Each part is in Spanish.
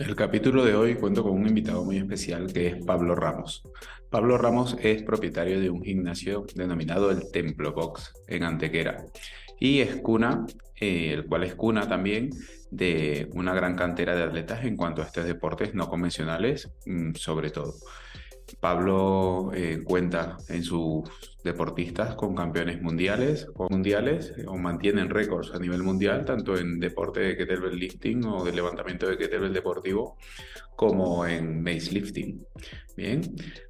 El capítulo de hoy cuento con un invitado muy especial que es Pablo Ramos. Pablo Ramos es propietario de un gimnasio denominado el Templo Box en Antequera y es cuna, eh, el cual es cuna también de una gran cantera de atletas en cuanto a estos deportes no convencionales, mm, sobre todo. Pablo eh, cuenta en sus deportistas con campeones mundiales o mundiales o mantienen récords a nivel mundial, tanto en deporte de kettlebell lifting o de levantamiento de kettlebell deportivo como en mace lifting. Bien,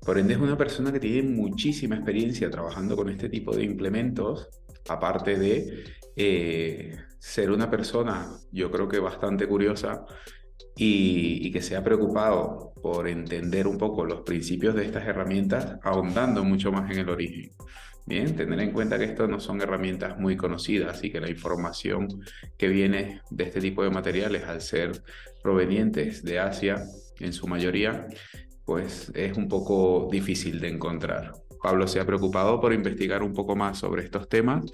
por ende es una persona que tiene muchísima experiencia trabajando con este tipo de implementos, aparte de eh, ser una persona, yo creo que bastante curiosa y, que se ha preocupado por entender un poco los principios de estas herramientas, ahondando mucho más en el origen. Bien, tener en cuenta que esto no son herramientas muy conocidas y que la información que viene de este tipo de materiales, al ser provenientes de Asia en su mayoría, pues es un poco difícil de encontrar. Pablo se ha preocupado por investigar un poco más sobre estos temas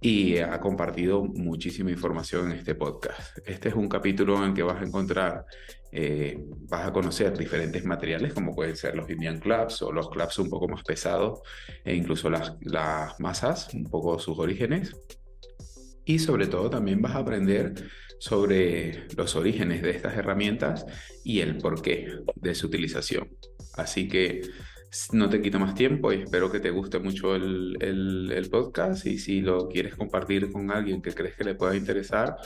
y ha compartido muchísima información en este podcast. Este es un capítulo en el que vas a encontrar, eh, vas a conocer diferentes materiales como pueden ser los Indian Clubs o los clubs un poco más pesados e incluso las, las masas, un poco sus orígenes. Y sobre todo también vas a aprender sobre los orígenes de estas herramientas y el porqué de su utilización. Así que no te quito más tiempo y espero que te guste mucho el, el, podcast y si lo quieres compartir con alguien que crees que le pueda interesar,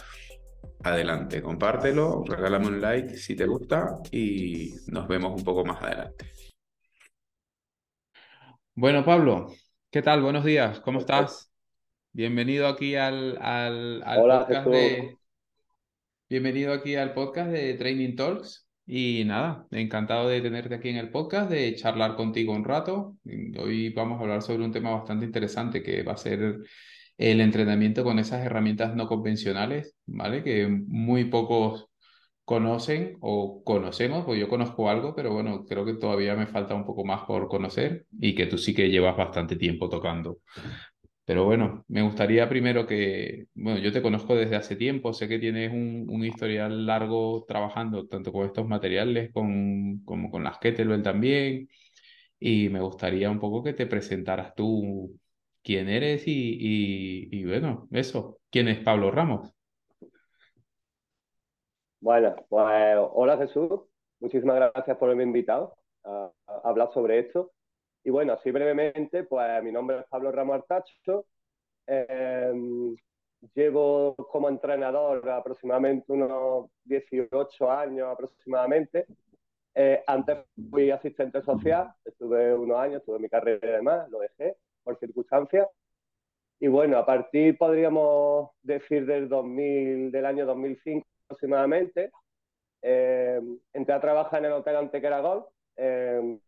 adelante, compártelo, regálame un like si te gusta y nos vemos un poco más adelante. Bueno, Pablo, ¿qué tal? Buenos días, ¿cómo estás? Bienvenido aquí al, al, podcast de... Bienvenido aquí al podcast de Training Talks. Y nada, encantado de tenerte aquí en el podcast, de charlar contigo un rato. Hoy vamos a hablar sobre un tema bastante interesante que va a ser el entrenamiento con esas herramientas no convencionales, ¿vale? Que muy pocos conocen o conocemos, pues yo conozco algo, pero bueno, creo que todavía me falta un poco más por conocer y que tú sí que llevas bastante tiempo tocando. Pero bueno, me gustaría primero que, bueno, yo te conozco desde hace tiempo, sé que tienes un, un historial largo trabajando tanto con estos materiales con, como con las kettlebell también, y me gustaría un poco que te presentaras tú quién eres y, y, bueno, eso, quién es Pablo Ramos. Bueno, pues hola Jesús, muchísimas gracias por haberme invitado a hablar sobre esto. Y bueno, así brevemente, pues mi nombre es Pablo Ramos Artacho. Em, llevo como entrenador aproximadamente unos 18 años aproximadamente. Eh, antes fui asistente social, estuve unos años, estuve mi carrera y demás, lo dejé por circunstancias. Y bueno, a partir, podríamos decir, del 2000, del año 2005 aproximadamente, eh, entré a trabajar en el Hotel Antequera Golf, en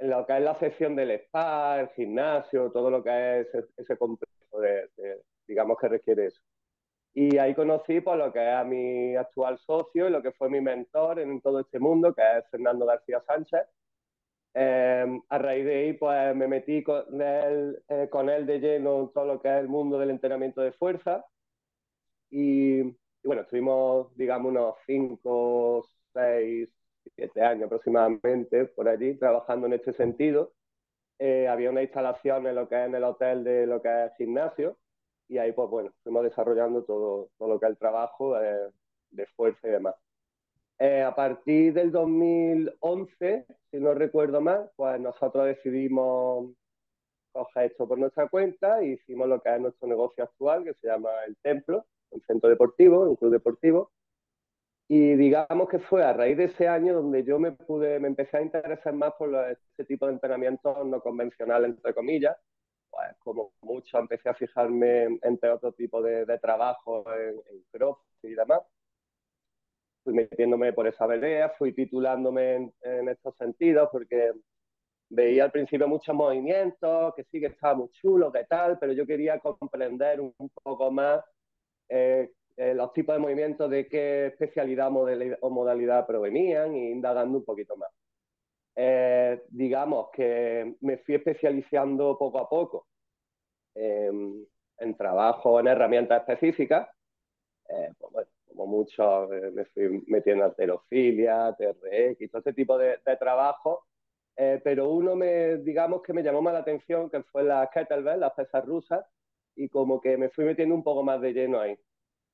lo que es la sección del spa, el gimnasio, todo lo que es ese, complejo, de, digamos, que requiere eso. Y ahí conocí pues, lo que es a mi actual socio y lo que fue mi mentor en todo este mundo, que es Fernando García Sánchez. Eh, a raíz de ahí, pues me metí con él, eh, con él de lleno en todo lo que es el mundo del entrenamiento de fuerza. Y, y bueno, estuvimos, digamos, unos cinco, seis, siete años aproximadamente por allí trabajando en este sentido. Eh, había una instalación en lo que es en el hotel de lo que es gimnasio y ahí pues bueno, fuimos desarrollando todo, todo lo que es el trabajo de fuerza y demás. Eh, a partir del 2011, si no recuerdo mal, pues nosotros decidimos coger esto por nuestra cuenta y hicimos lo que es nuestro negocio actual, que se llama El Templo, un centro deportivo, un club deportivo, y digamos que fue a raíz de ese año donde yo me pude, me empecé a interesar más por este tipo de entrenamiento no convencional, entre comillas. Pues como mucho empecé a fijarme entre otro tipo de, de trabajo en, en CrossFit y demás. Fui metiéndome por esa vereda, fui titulándome en, en, estos sentidos porque veía al principio muchos movimientos, que sí que estaba muy chulo, que tal, pero yo quería comprender un, poco más eh, eh, los tipos de movimientos, de qué especialidad o modalidad provenían y indagando un poquito más. Eh, digamos que me fui especializando poco a poco en trabajo en herramientas específicas, eh, pues bueno, como mucho, eh, me fui metiendo alterofilia, TRX todo este tipo de, de trabajo. Eh, pero uno me, digamos que me llamó más la atención, que fue la kettlebell, las pesas rusas, y como que me fui metiendo un poco más de lleno ahí.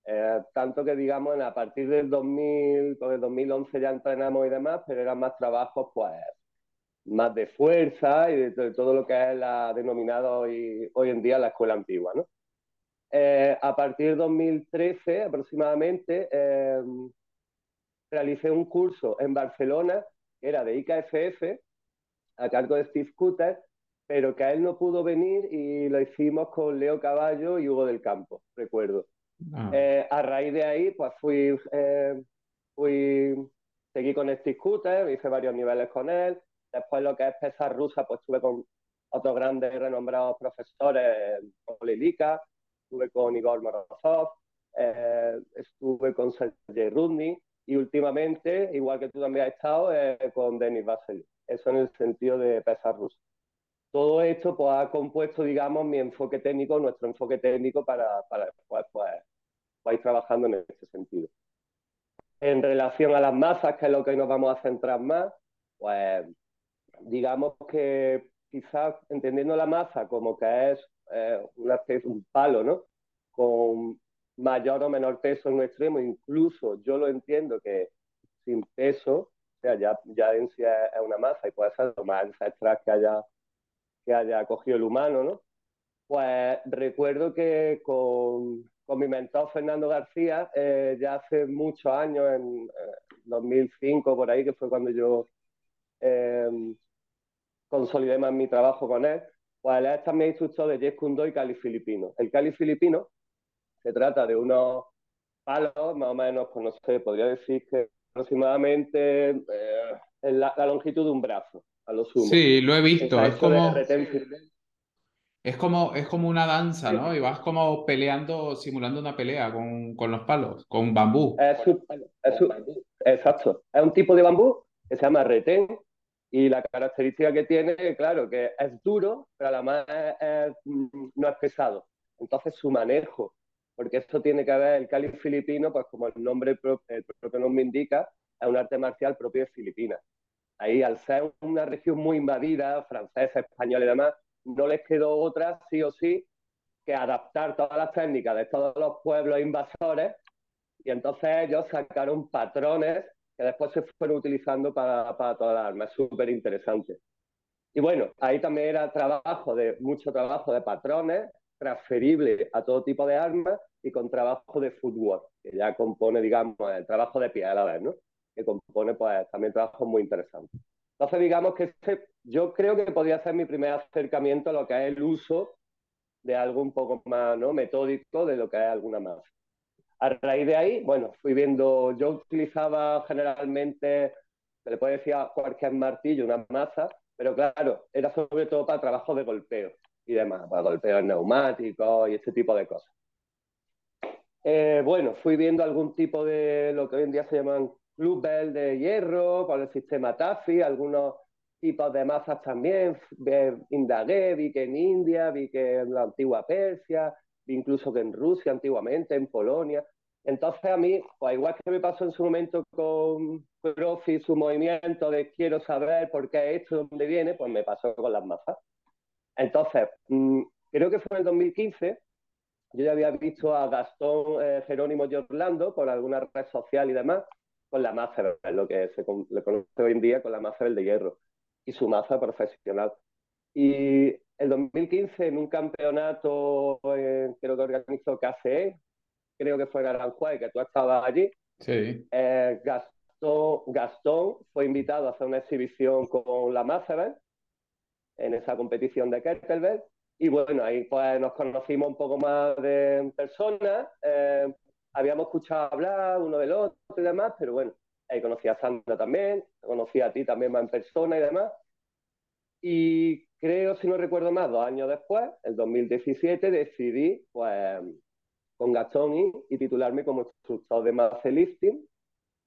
Eh, tanto que, digamos, a partir del 2000, pues el 2011 ya entrenamos y demás, pero eran más trabajos, pues, más de fuerza y de, todo lo que es la denominado hoy, hoy en día la escuela antigua, ¿no? Eh, a partir de 2013 aproximadamente, eh, realicé un curso en Barcelona, era de IKFF, a cargo de Steve Cutter, pero que a él no pudo venir y lo hicimos con Leo Caballo y Hugo del Campo, recuerdo. Ah. Eh, a raíz de ahí, pues fui, fui, seguí con Steve Cutter, hice varios niveles con él. Después lo que es pesas rusa, pues estuve con otros grandes y renombrados profesores, Lilica, estuve con Igor Morozov, eh, estuve con Sergei Rudny y últimamente, igual que tú también has estado, eh, con Denis Vasily. Eso en el sentido de pesas rusas. Todo esto pues, ha compuesto, digamos, mi enfoque técnico, nuestro enfoque técnico para, para después pues, pues, ir trabajando en ese sentido. En relación a las masas, que es lo que hoy nos vamos a centrar más, pues digamos que quizás entendiendo la masa como que es eh, una un palo, ¿no? Con mayor o menor peso en un extremo, incluso yo lo entiendo que sin peso, o sea, ya, ya en sí es una masa y puede ser lo más ancestral que haya, que haya cogido el humano, ¿no? Pues recuerdo que con, con mi mentor Fernando García, eh, ya hace muchos años, en 2005 eh, por ahí, que fue cuando yo consolidé más mi trabajo con él, pues él es también instructor de Jeet Kune y Cali Filipino. El Cali Filipino se trata de unos palos, más o menos, pues no sé, podría decir que aproximadamente eh, la, longitud de un brazo, a lo sumo. Sí, lo he visto. Es como, es como, es como una danza, ¿no? Y vas como peleando, simulando una pelea con, con los palos, con bambú. Es, exacto. Es un tipo de bambú que se llama retén y la característica que tiene, claro, que es duro, pero además mm, no es pesado. Entonces su manejo, porque esto tiene que ver, el Cali filipino, pues como el nombre el propio nombre indica, es un arte marcial propio de Filipinas. Ahí, al ser una región muy invadida, francesa, española y demás, no les quedó otra, sí o sí, que adaptar todas las técnicas de todos los pueblos invasores y entonces ellos sacaron patrones que después se fueron utilizando para, todas las armas. Súper interesante. Y bueno, ahí también era trabajo de mucho trabajo de patrones, transferible a todo tipo de armas y con trabajo de footwork, que ya compone, digamos, el trabajo de pie a la vez, ¿no? Que compone, pues, también trabajo muy interesante. Entonces, digamos que este, yo creo que podría ser mi primer acercamiento a lo que es el uso de algo un poco más ¿no? metódico de lo que es alguna más. A raíz de ahí, bueno, fui viendo, yo utilizaba generalmente, se le puede decir a cualquier martillo, una masa, pero claro, era sobre todo para trabajo de golpeo y demás, para golpeos neumáticos y este tipo de cosas. Eh, bueno, fui viendo algún tipo de lo que hoy en día se llaman clubbell de hierro, con el sistema TAFI, algunos tipos de masas también. Indagué, vi que en India, vi que en la antigua Persia, incluso que en Rusia antiguamente, en Polonia. Entonces a mí, pues igual que me pasó en su momento con Profi, su movimiento de quiero saber por qué esto, dónde viene, pues me pasó con las masas. Entonces, mm, creo que fue en el 2015, yo ya había visto a Gastón eh, Jerónimo de Orlando con alguna red social y demás, con la masa, lo que se le conoce hoy en día con la masa de hierro y su masa profesional. Y el 2015 en un campeonato, eh, creo que organizó KCE, creo que fue en Aranjuez, que tú estabas allí. Sí. Eh, Gastón, Gastón, fue invitado a hacer una exhibición con la Macevel en esa competición de Kettlebell. Y bueno, ahí pues nos conocimos un poco más de persona. Eh, habíamos escuchado hablar uno del otro y demás, pero bueno, ahí conocí a Sandra también, conocí a ti también más en persona y demás. Y creo, si no recuerdo más, dos años después, el 2017, decidí, pues, con Gastón y, titularme como instructor de Muscle Lifting,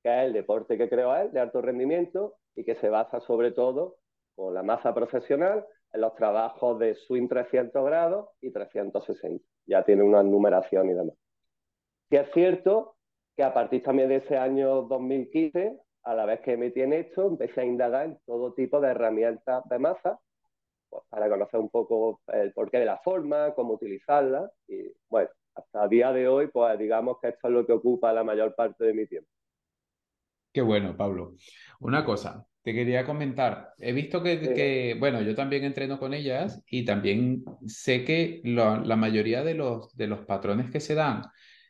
que es el deporte que creo él, de alto rendimiento, y que se basa sobre todo con la masa profesional en los trabajos de swing 300 grados y 360. Ya tiene una numeración y demás. Y es cierto que a partir también de ese año 2015, a la vez que me tiene esto, empecé a indagar en todo tipo de herramientas de masa pues, para conocer un poco el porqué de la forma, cómo utilizarla. Y bueno, hasta el día de hoy, pues digamos que esto es lo que ocupa la mayor parte de mi tiempo. Qué bueno, Pablo. Una cosa, te quería comentar. He visto que, bueno, yo también entreno con ellas y también sé que la mayoría de los, de los patrones que se dan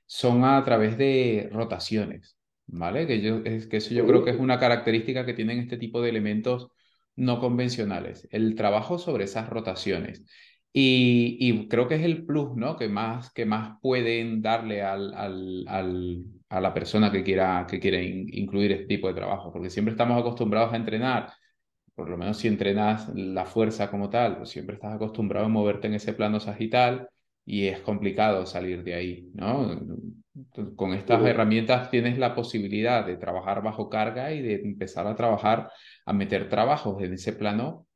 son a través de rotaciones, ¿vale? Que, yo, es, que eso yo creo que es una característica que tienen este tipo de elementos no convencionales, el trabajo sobre esas rotaciones. Y, creo que es el plus, ¿no? Que más, que más pueden darle al, al, a la persona que quiera, que quiere incluir este tipo de trabajo, porque siempre estamos acostumbrados a entrenar, por lo menos si entrenas la fuerza como tal, pues siempre estás acostumbrado a moverte en ese plano sagital y es complicado salir de ahí, ¿no? Con estas herramientas tienes la posibilidad de trabajar bajo carga y de empezar a trabajar, a meter trabajos en ese plano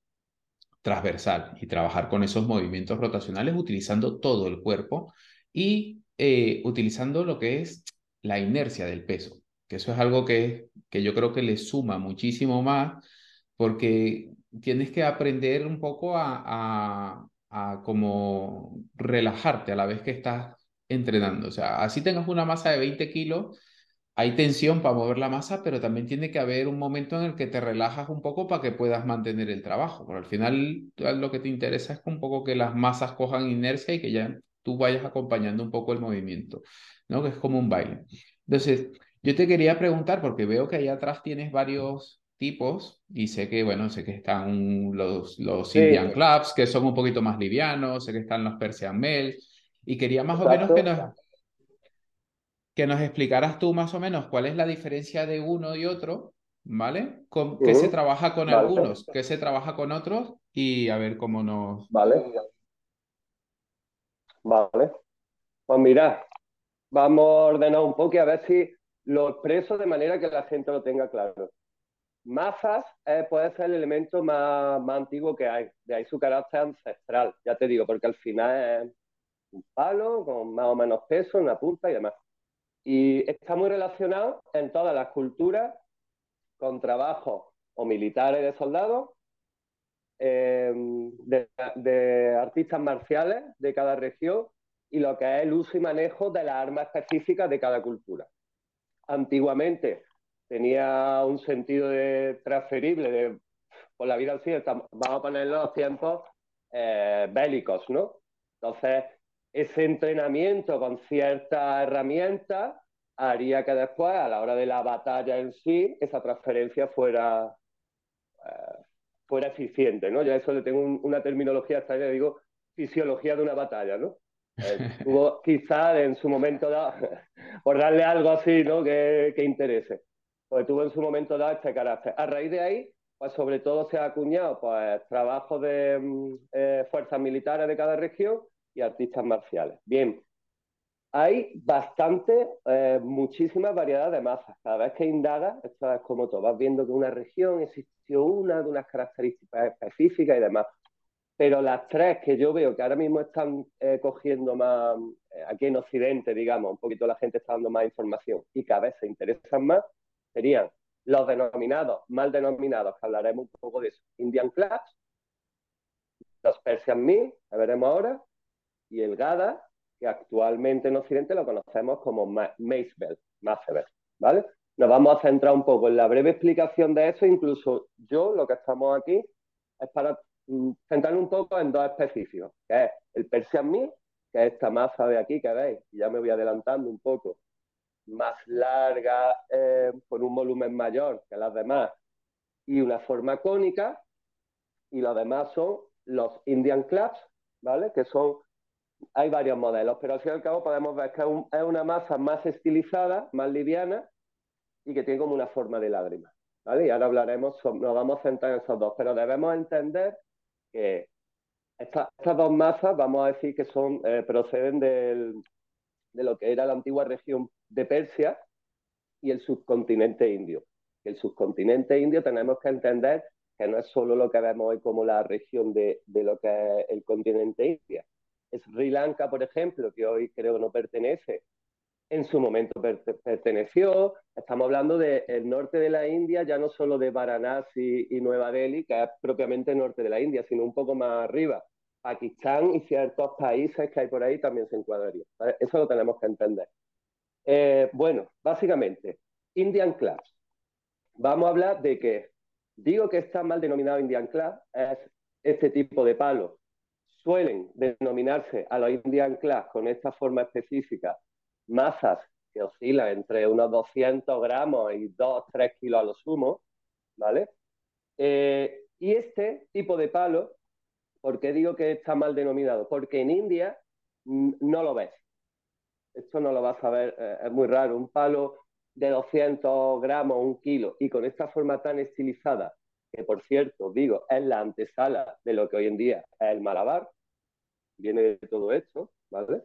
transversal y trabajar con esos movimientos rotacionales utilizando todo el cuerpo y eh, utilizando lo que es la inercia del peso, que eso es algo que, que yo creo que le suma muchísimo más porque tienes que aprender un poco a, a, a como relajarte a la vez que estás entrenando. O sea, así tengas una masa de 20 kilos, hay tensión para mover la masa, pero también tiene que haber un momento en el que te relajas un poco para que puedas mantener el trabajo. Porque al final lo que te interesa es un poco que las masas cojan inercia y que ya tú vayas acompañando un poco el movimiento, ¿no? Que es como un baile. Entonces, yo te quería preguntar, porque veo que ahí atrás tienes varios tipos y sé que, bueno, sé que están los, los Indian Clubs, que son un poquito más livianos, sé que están los Persian Mel, y quería más o menos que nos, que nos explicaras tú más o menos cuál es la diferencia de uno y otro, ¿vale? Con, ¿Qué se trabaja con algunos, qué se trabaja con otros y a ver cómo nos... Vale. Vale. Pues mira, vamos a ordenar un poco y a ver si lo expreso de manera que la gente lo tenga claro. Masas eh, puede ser el elemento más, antiguo que hay, de ahí su carácter ancestral, ya te digo, porque al final es un palo con más o menos peso, una punta y demás. Y está muy relacionado en todas las culturas con trabajos o militares de soldados, em, de, artistas marciales de cada región y lo que es el uso y manejo de las armas específicas de cada cultura. Antiguamente tenía un sentido de transferible de por la vida al cielo, vamos a poner los tiempos eh, bélicos, ¿no? Entonces, ese entrenamiento con ciertas herramientas haría que después, a la hora de la batalla en sí, esa transferencia fuera, eh, fuera eficiente, ¿no? Ya eso le tengo una terminología extraña, digo fisiología de una batalla, ¿no? Eh, tuvo quizá en su momento dado, por darle algo así, ¿no? Que, que interese, pues tuvo en su momento dado este carácter. A raíz de ahí, pues sobre todo se ha acuñado pues trabajo de mm, eh, fuerzas militares de cada región y artistas marciales. Bien, hay bastante, eh, muchísima variedad de masas. Cada vez que indagas, esto es como todo, vas viendo que una región existió una de unas características específicas y demás. Pero las tres que yo veo que ahora mismo están eh, cogiendo más, eh, aquí en Occidente, digamos, un poquito la gente está dando más información y cada vez se interesan más, serían los denominados, mal denominados, que hablaremos un poco de eso, Indian Clubs, los Persian Mil, que veremos ahora, y el GADA, que actualmente en Occidente lo conocemos como Macebel, ¿vale? Nos vamos a centrar un poco en la breve explicación de eso, incluso yo, lo que estamos aquí, es para mm, centrar un poco en dos específicos, que es el Persian Mi, que es esta masa de aquí que veis, y ya me voy adelantando un poco, más larga, eh, con un volumen mayor que las demás, y una forma cónica, y los demás son los Indian Clubs, ¿vale? Que son hay varios modelos, pero al fin y al cabo podemos ver que es, una masa más estilizada, más liviana y que tiene como una forma de lágrima. ¿vale? Y ahora hablaremos, nos vamos a centrar en esos dos, pero debemos entender que estas dos masas, vamos a decir que son eh, proceden de lo que era la antigua región de Persia y el subcontinente indio. El subcontinente indio tenemos que entender que no es solo lo que vemos hoy como la región de, de lo que es el continente indio, Sri Lanka, por ejemplo, que hoy creo no pertenece, en su momento perteneció. Estamos hablando del norte de la India, ya no solo de Varanasi y Nueva Delhi, que es propiamente norte de la India, sino un poco más arriba. Pakistán y ciertos países que hay por ahí también se encuadrarían. Eso lo tenemos que entender. Eh, bueno, básicamente, Indian Class. Vamos a hablar de que, digo que está mal denominado Indian Class, es este tipo de palo. Suelen denominarse a los Indian Class con esta forma específica masas que oscilan entre unos 200 gramos y 2, 3 kilos a lo sumo, ¿vale? Eh, y este tipo de palo, ¿por qué digo que está mal denominado? Porque en India no lo ves. Esto no lo vas a ver, eh, es muy raro. Un palo de 200 gramos, un kilo, y con esta forma tan estilizada, que por cierto, digo, es la antesala de lo que hoy en día es el malabar, viene de todo esto, ¿vale?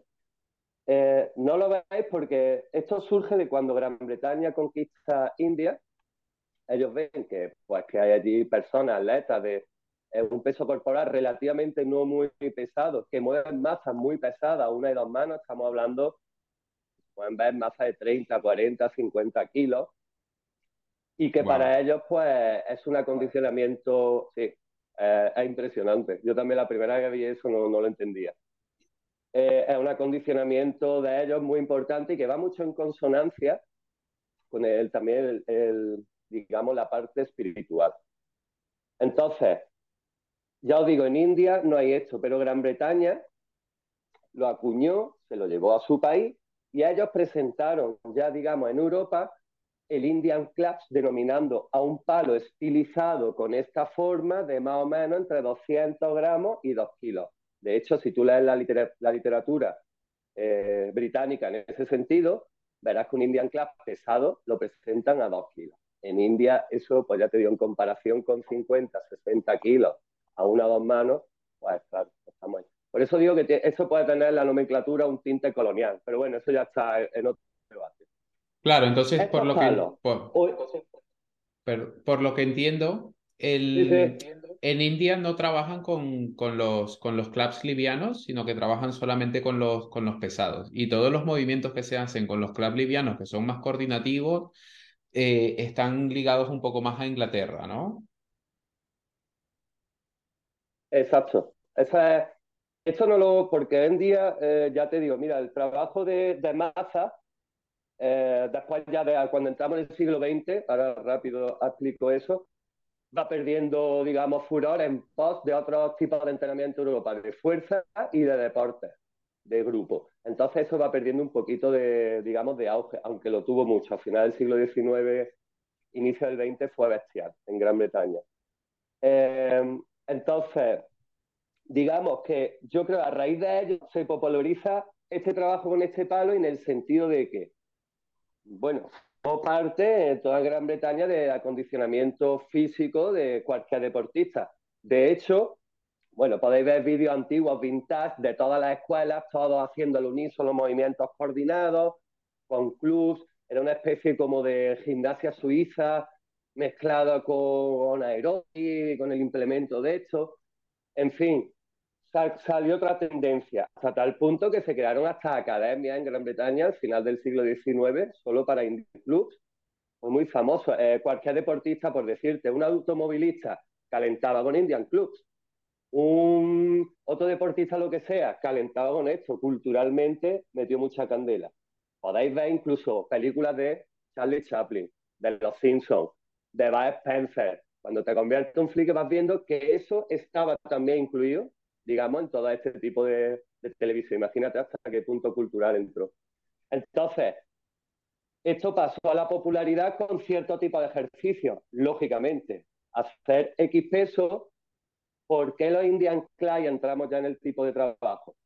Eh, no lo veis porque esto surge de cuando Gran Bretaña conquista India. Ellos ven que, pues, que hay allí personas, atletas de un peso corporal relativamente no muy pesado, que mueven masas muy pesadas, una y dos manos, estamos hablando, pueden ver masas de 30, 40, 50 kilos, y que para ellos pues es un acondicionamiento, sí, eh, es impresionante. Yo también la primera vez que vi eso no, no lo entendía. Eh, es un acondicionamiento de ellos muy importante y que va mucho en consonancia con el, también el, digamos, la parte espiritual. Entonces, ya os digo, en India no hay esto, pero Gran Bretaña lo acuñó, se lo llevó a su país y ellos presentaron ya, digamos, en Europa el Indian Clutch, denominando a un palo estilizado con esta forma de más o menos entre 200 gramos y 2 kilos. De hecho, si tú lees la, literatura eh, británica en ese sentido, verás que un Indian Club pesado lo presentan a 2 kilos. En India, eso, pues ya te digo, en comparación con 50, 60 kilos a una o dos manos, pues claro, estamos ahí. Por eso digo que eso puede tener la nomenclatura un tinte colonial, pero bueno, eso ya está en otro debate. Claro, entonces, por lo, que, por lo que entiendo, el, en India no trabajan con, con, los, con los clubs livianos, sino que trabajan solamente con los, con los pesados. Y todos los movimientos que se hacen con los clubs livianos, que son más coordinativos, eh, están ligados un poco más a Inglaterra, ¿no? Exacto. Esto no lo, porque en día, eh, ya te digo, mira, el trabajo de, masa, eh, después ya de cuando entramos en el siglo XX, ahora rápido explico eso, va perdiendo, digamos, furor en pos de otros tipos de entrenamiento en Europa, de fuerza y de deporte, de grupo. Entonces eso va perdiendo un poquito de, digamos, de auge, aunque lo tuvo mucho. A final del siglo XIX, inicio del XX fue bestial en Gran Bretaña. Eh, entonces, digamos que yo creo a raíz de ello se populariza este trabajo con este palo en el sentido de que, bueno, parte en toda Gran Bretaña de acondicionamiento físico de cualquier deportista. De hecho, bueno, podéis ver vídeos antiguos, vintage, de todas las escuelas, todos haciendo al unísono movimientos coordinados, con clubs, era una especie como de gimnasia suiza mezclada con aeróbic, con el implemento de esto. En fin, salió otra tendencia, hasta tal punto que se crearon hasta academias en Gran Bretaña al final del siglo XIX, solo para indie clubs. Muy famoso. Eh, cualquier deportista, por decirte, un automovilista calentaba con Indian Clubs. Un otro deportista, lo que sea, calentaba con esto. Culturalmente metió mucha candela. Podéis ver incluso películas de Charlie Chaplin, de Los Simpsons, de Bud Spencer. Cuando te conviertes en un flick vas viendo que eso estaba también incluido digamos, en todo este tipo de, televisión. Imagínate hasta qué punto cultural entró. Entonces, esto pasó a la popularidad con cierto tipo de ejercicio, lógicamente. Hacer X peso, ¿por qué los Indian Clay entramos ya en el tipo de trabajo?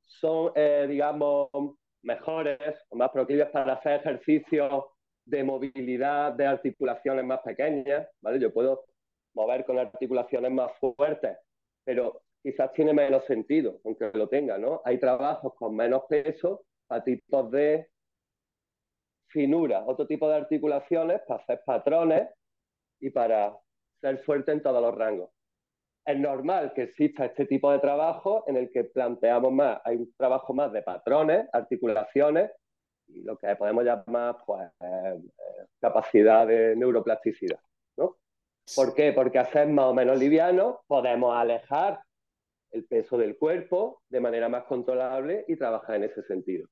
Son, eh, digamos, mejores o más proclives para hacer ejercicios de movilidad de articulaciones más pequeñas, ¿vale? Yo puedo mover con articulaciones más fuertes, pero quizás tiene menos sentido, aunque lo tenga, ¿no? Hay trabajos con menos peso para tipos de finura, otro tipo de articulaciones para hacer patrones y para ser fuerte en todos los rangos. Es normal que exista este tipo de trabajo en el que planteamos más, hay un trabajo más de patrones, articulaciones, y lo que podemos llamar pues, eh, capacidad de neuroplasticidad. ¿no? ¿Por qué? Porque hacer más o menos liviano podemos alejar el peso del cuerpo de manera más controlable y trabajar en ese sentido.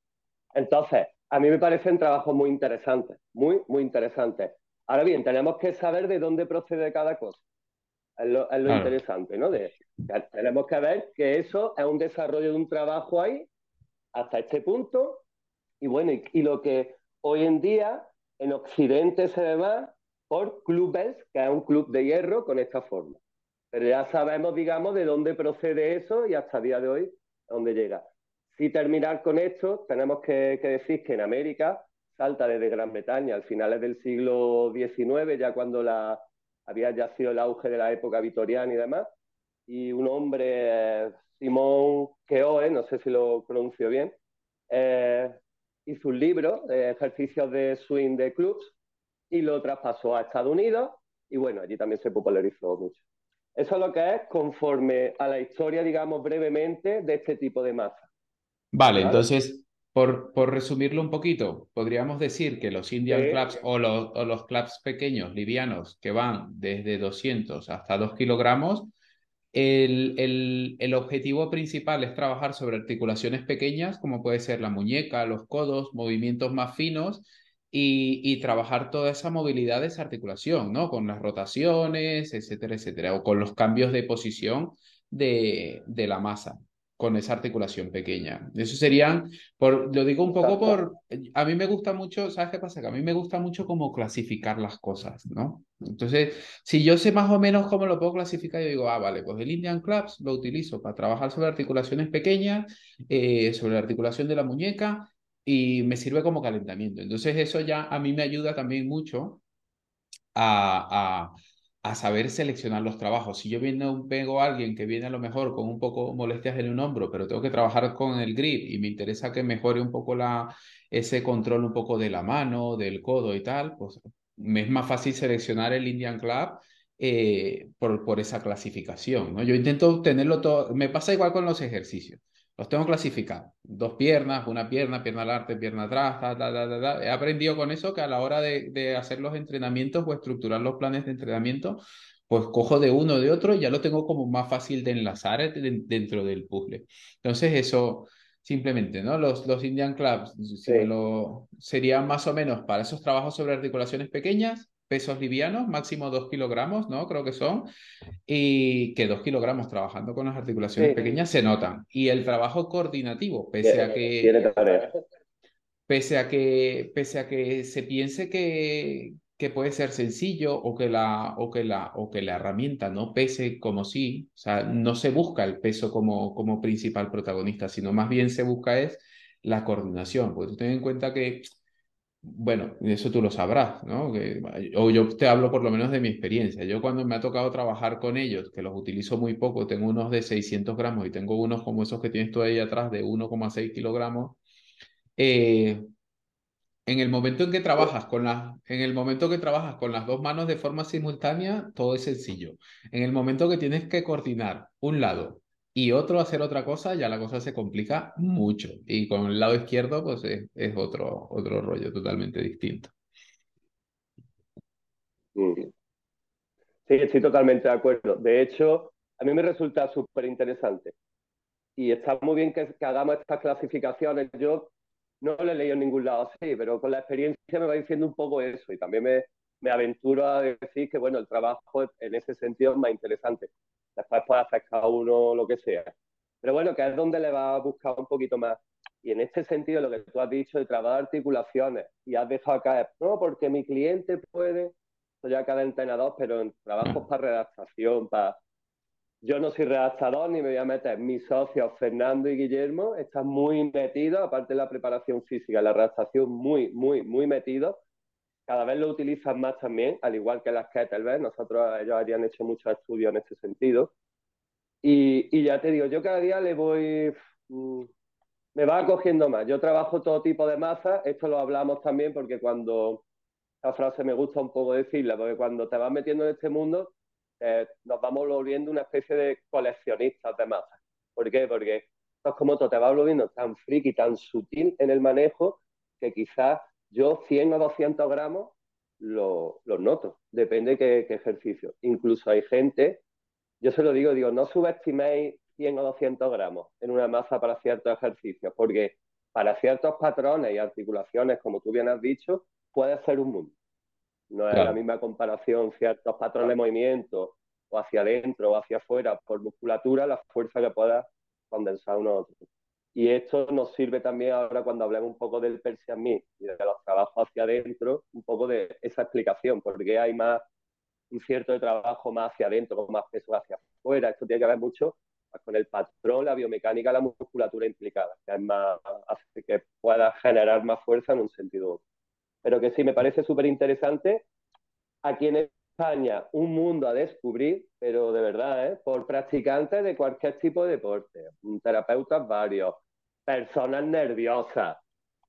Entonces, a mí me parecen trabajos muy interesantes, muy, muy interesantes. Ahora bien, tenemos que saber de dónde procede cada cosa. Es lo, interesante, ¿no? tenemos que ver que eso es un desarrollo de un trabajo ahí hasta este punto. Y bueno, y, lo que hoy en día en Occidente se ve más por clubes, que es un club de hierro con esta forma. Pero ya sabemos, digamos, de dónde procede eso y hasta día de hoy a dónde llega. Si terminar con esto, tenemos que, decir que en América salta desde Gran Bretaña al finales del siglo XIX, ya cuando había ya sido el auge de la época victoriana y demás, y un hombre, Simón Keoe, no sé si lo pronuncio bien, eh, hizo un libro de ejercicios de swing de clubs y lo traspasó a Estados Unidos y bueno, allí también se popularizó mucho. Eso es lo que es conforme a la historia, digamos brevemente, de este tipo de masa. Vale, entonces, por, por, resumirlo un poquito, podríamos decir que los Indian Clubs o los, o los clubs pequeños, livianos, que van desde 200 hasta 2 kilogramos, el, el, el, objetivo principal es trabajar sobre articulaciones pequeñas, como puede ser la muñeca, los codos, movimientos más finos, y, y, trabajar toda esa movilidad de esa articulación, ¿no? Con las rotaciones, etcétera, etcétera, o con los cambios de posición de, de la masa con esa articulación pequeña. Eso serían, por, lo digo un poco por, a mí me gusta mucho, ¿sabes qué pasa? Que a mí me gusta mucho cómo clasificar las cosas, ¿no? Entonces, si yo sé más o menos cómo lo puedo clasificar, yo digo, ah, vale, pues el Indian Clubs lo utilizo para trabajar sobre articulaciones pequeñas, eh, sobre la articulación de la muñeca y me sirve como calentamiento. Entonces, eso ya a mí me ayuda también mucho a, a saber seleccionar los trabajos. Si yo viene, vengo a alguien que viene a lo mejor con un poco molestias en un hombro, pero tengo que trabajar con el grip y me interesa que mejore un poco la, ese control un poco de la mano, del codo y tal, pues me es más fácil seleccionar el Indian Club eh, por, por esa clasificación. ¿no? Yo intento tenerlo todo, me pasa igual con los ejercicios. Los tengo clasificados. Dos piernas, una pierna, pierna adelante, pierna atrás, He aprendido con eso que a la hora de, hacer los entrenamientos o estructurar los planes de entrenamiento, pues cojo de uno o de otro y ya lo tengo como más fácil de enlazar dentro del puzzle. Entonces eso, simplemente, ¿no? Los, los Indian Clubs lo, serían más o menos para esos trabajos sobre articulaciones pequeñas, pesos livianos, máximo 2 kilogramos, ¿no? Creo que son, y que 2 kilogramos trabajando con las articulaciones pequeñas se notan. Y el trabajo coordinativo, pese a que... Pese a que, pese a que se piense que, que puede ser sencillo o que, la, o, que la, o que la herramienta no pese como sí, o sea, no se busca el peso como, como principal protagonista, sino más bien se busca es la coordinación, porque tú ten en cuenta que bueno, eso tú lo sabrás, ¿no? o yo te hablo por lo menos de mi experiencia. Yo cuando me ha tocado trabajar con ellos, que los utilizo muy poco, tengo unos de 600 gramos y tengo unos como esos que tienes tú ahí atrás de 1,6 kilogramos. Eh, en el momento en que trabajas con las, en el momento que trabajas con las dos manos de forma simultánea, todo es sencillo. En el momento que tienes que coordinar un lado y otro hacer otra cosa, ya la cosa se complica mucho. Y con el lado izquierdo, pues es, otro, otro rollo totalmente distinto. Sí, estoy totalmente de acuerdo. De hecho, a mí me resulta súper interesante. Y está muy bien que, hagamos estas clasificaciones. Yo no lo he leído en ningún lado así, pero con la experiencia me va diciendo un poco eso. Y también me, me aventuro a decir que, bueno, el trabajo en ese sentido es más interesante después puede cada uno lo que sea. Pero bueno, que es donde le va a buscar un poquito más. Y en este sentido, lo que tú has dicho de trabajar articulaciones y has dejado caer, no, porque mi cliente puede, eso ya cada entrenador, pero en trabajos para redactación, para... Yo no soy redactador ni me voy a meter. Mis socios, Fernando y Guillermo, están muy metidos, aparte de la preparación física, la redactación muy, muy, muy metidos cada vez lo utilizan más también, al igual que las kettlebells. Nosotros, ellos habían hecho muchos estudios en este sentido. Y, ya te digo, yo cada día le voy, mm, me va cogiendo más. Yo trabajo todo tipo de masa, esto lo hablamos también porque cuando, esta frase me gusta un poco decirla, porque cuando te vas metiendo en este mundo, nos vamos volviendo una especie de coleccionistas de masa. ¿Por qué? Porque esto es como todo, te vas volviendo tan friki, tan sutil en el manejo, que quizás yo 100 o 200 gramos los lo noto, depende qué, qué ejercicio. Incluso hay gente, yo se lo digo, digo, no subestiméis 100 o 200 gramos en una masa para ciertos ejercicios, porque para ciertos patrones y articulaciones, como tú bien has dicho, puede ser un mundo. No es la misma comparación ciertos patrones de movimiento o hacia adentro o hacia afuera por musculatura, la fuerza que pueda condensar uno a otro. Y esto nos sirve también ahora cuando hablemos un poco del Persian y de los trabajos hacia adentro, un poco de esa explicación, porque hay más un cierto de trabajo más hacia adentro, con más peso hacia afuera. Esto tiene que ver mucho con el patrón, la biomecánica, la musculatura implicada, que es más, hace que pueda generar más fuerza en un sentido. Pero que sí me parece súper interesante aquí en España un mundo a descubrir, pero de verdad, ¿eh? por practicantes de cualquier tipo de deporte, terapeutas varios, personas nerviosas,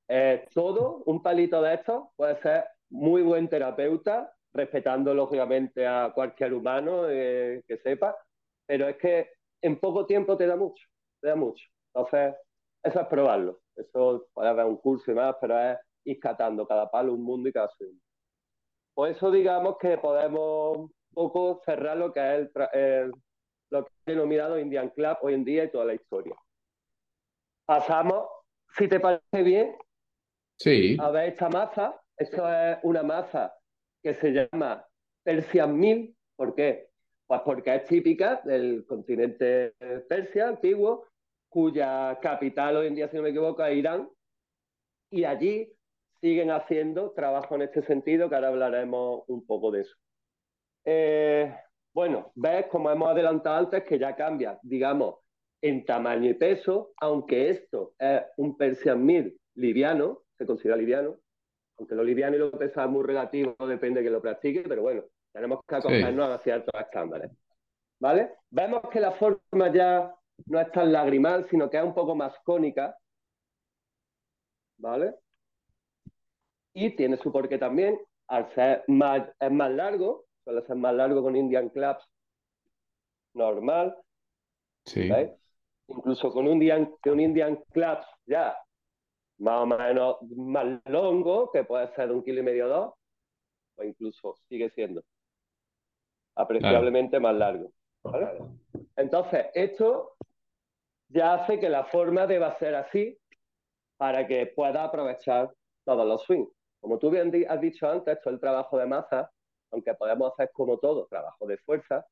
eh, todo, un palito de estos puede ser muy buen terapeuta, respetando lógicamente a cualquier humano eh, que sepa, pero es que en poco tiempo te da mucho, te da mucho. Entonces, eso es probarlo. Eso puede haber un curso y más, pero es ir catando cada palo un mundo y cada segundo. Por eso digamos que podemos un poco cerrar lo que es el, lo que he denominado Indian Club hoy en día y toda la historia. Pasamos, si te parece bien, sí. a ver esta masa. Esto es una masa que se llama Persian Mil. ¿Por qué? Pues porque es típica del continente Persia antiguo, cuya capital hoy en día, si no me equivoco, es Irán. Y allí siguen haciendo trabajo en este sentido, que ahora hablaremos un poco de eso. Eh, bueno, ves, como hemos adelantado antes, que ya cambia, digamos, en tamaño y peso, aunque esto es un Persian Mil liviano, se considera liviano, aunque lo liviano y lo pesado es muy relativo, depende de que lo practique, pero bueno, tenemos que acogernos a ciertos estándares. ¿Vale? Vemos que la forma ya no es tan lagrimal, sino que es un poco más cónica. ¿Vale? Y tiene su porqué también, al ser más, es más largo, suele ser más largo con Indian Clubs normal. Sí. Incluso con un Indian, un Indian Clubs ya más o menos más longo, que puede ser de un kilo y medio o dos, o incluso sigue siendo apreciablemente más largo. Entonces, esto ya hace que la forma deba ser así para que pueda aprovechar todos los swings. Como tú bien has dicho antes, es el trabajo de masa, aunque podemos hacer como todo, trabajo de fuerza,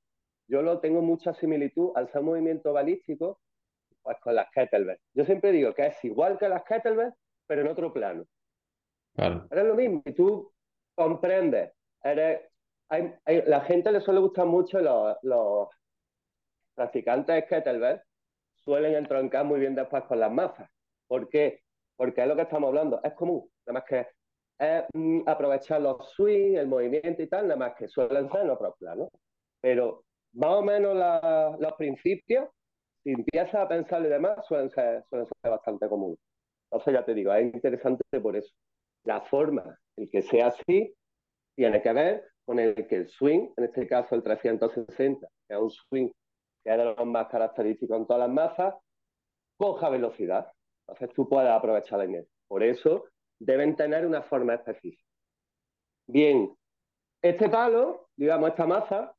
yo lo tengo mucha similitud al ser movimiento balístico pues con las kettlebells. Yo siempre digo que es igual que las kettlebells, pero en otro plano. Claro. es lo mismo, y tú comprendes, eres, la gente le suele gustar mucho los, los practicantes de kettlebell, suelen entroncar muy bien después con las masas. ¿Por qué? Porque es lo que estamos hablando, es común, nada más que es mm, aprovechar los swings, el movimiento y tal, nada más que suelen ser en otros planos. Pero más o menos los principios si empiezas a pensar y demás, suelen ser, bastante comunes. Entonces, ya te digo, es interesante por eso. La forma en que sea así tiene que ver con el que el swing, en este caso el 360, que es un swing que es de los más característicos en todas las masas, coja velocidad. Entonces tú puedes aprovechar la inercia. Por eso deben tener una forma específica. Bien, este palo, digamos, esta masa,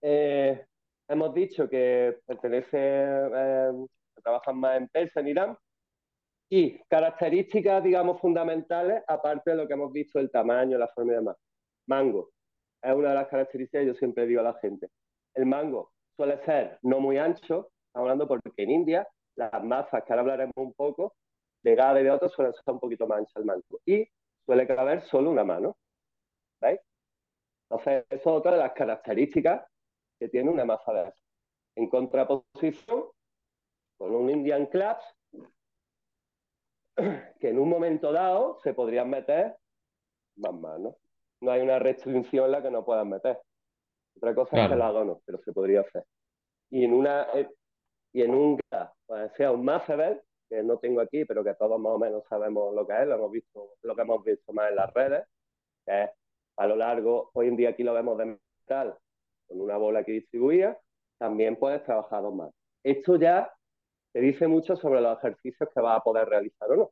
eh, hemos dicho que pertenece, eh, trabajan más en Persia, en Irán, y características, digamos, fundamentales, aparte de lo que hemos visto, el tamaño, la forma y demás. Mango. Es una de las características que yo siempre digo a la gente. El mango suele ser no muy ancho, estamos hablando porque en India las masas, que ahora hablaremos un poco, de GAD y de otros suelen ser un poquito más ancho el mango. Y suele caber solo una mano. ¿Veis? Entonces, eso es otra de las características que tiene una masa de En contraposición, con un Indian Clubs, que en un momento dado se podrían meter más manos. No hay una restricción en la que no puedan meter. Otra cosa es que la hago no, pero se podría hacer. Y en una eh, y en un pues sea un Macevel, que no tengo aquí, pero que todos más o menos sabemos lo que es, lo hemos visto, lo que hemos visto más en las redes, que es a lo largo, hoy en día aquí lo vemos de metal, con una bola que distribuía, también puedes trabajar dos más. Esto ya te dice mucho sobre los ejercicios que vas a poder realizar o no.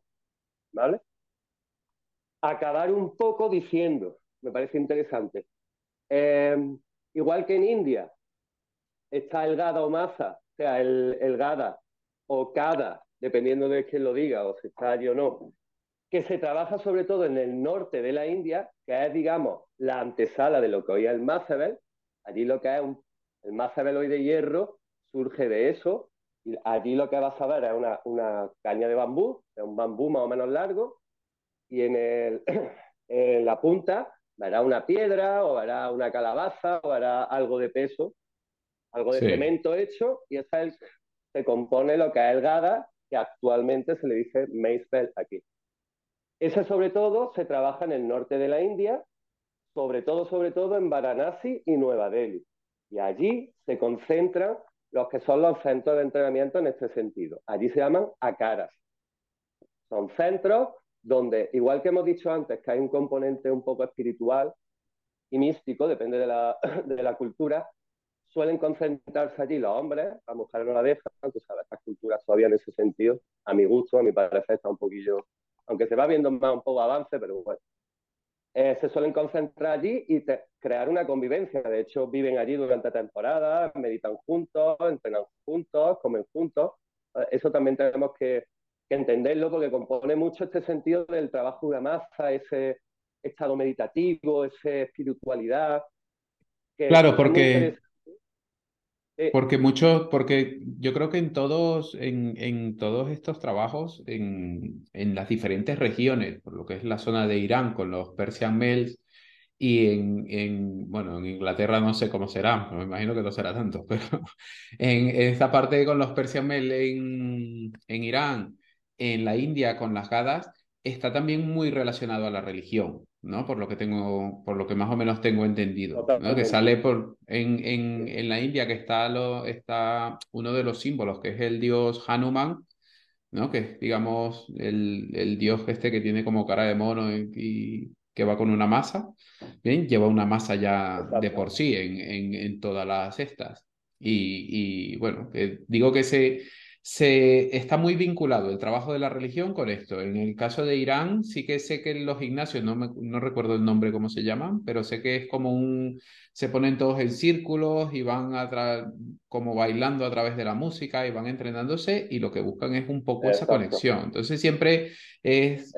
¿Vale? acabar un poco diciendo, me parece interesante. Em, igual que en India está el Gada o Maza, o sea, el, Gada o Kada, dependiendo de quién lo diga, o si está allí o no, que se trabaja sobre todo en el norte de la India, que es, digamos, la antesala de lo que hoy es el. Allí lo que es un, el hoy de hierro surge de eso. Y allí lo que vas a ver es una, una caña de bambú, es un bambú más o menos largo, y en, el, en la punta verá una piedra, o verá una calabaza, o verá algo de peso, algo de cemento hecho, y esa es, se compone lo que es el Gada, que actualmente se le dice Mace aquí. Ese sobre todo se trabaja en el norte de la India, sobre todo, sobre todo en Varanasi y Nueva Delhi. Y allí se concentran los que son los centros de entrenamiento en este sentido. Allí se llaman akaras. Son centros donde, igual que hemos dicho antes, que hay un componente un poco espiritual y místico, depende de la, de la cultura, suelen concentrarse allí los hombres, las mujeres no la dejan, tú sabes, estas culturas todavía en ese sentido, a mi gusto, a mi parecer, está un poquillo aunque se va viendo más un poco avance, pero bueno. Eh, se suelen concentrar allí y crear una convivencia. De hecho, viven allí durante temporadas, meditan juntos, entrenan juntos, comen juntos. Eh, eso también tenemos que, entenderlo porque compone mucho este sentido del trabajo de la masa, ese estado meditativo, esa espiritualidad. claro, porque eh, porque muchos, porque yo creo que en todos, en, en todos estos trabajos, en, en, las diferentes regiones, por lo que es la zona de Irán con los Persian Males, y en, en, bueno, en Inglaterra no sé cómo será, me imagino que no será tanto, pero en, esta parte con los Persian Males en, en Irán, en la India con las Gadas, está también muy relacionado a la religión. ¿No? Por lo que tengo, por lo que más o menos tengo entendido, ¿no? Que sale por en, en, en, la India que está lo, está uno de los símbolos, que es el dios Hanuman, ¿no? Que es, digamos, el, el dios este que tiene como cara de mono y, que va con una masa, ¿bien? Lleva una masa ya de por sí en, en, en todas las estas. Y, y bueno, digo que se se está muy vinculado el trabajo de la religión con esto. En el caso de Irán, sí que sé que los gimnasios, no, no recuerdo el nombre cómo se llaman, pero sé que es como un, se ponen todos en círculos y van como bailando a través de la música y van entrenándose y lo que buscan es un poco esa conexión. Entonces siempre es,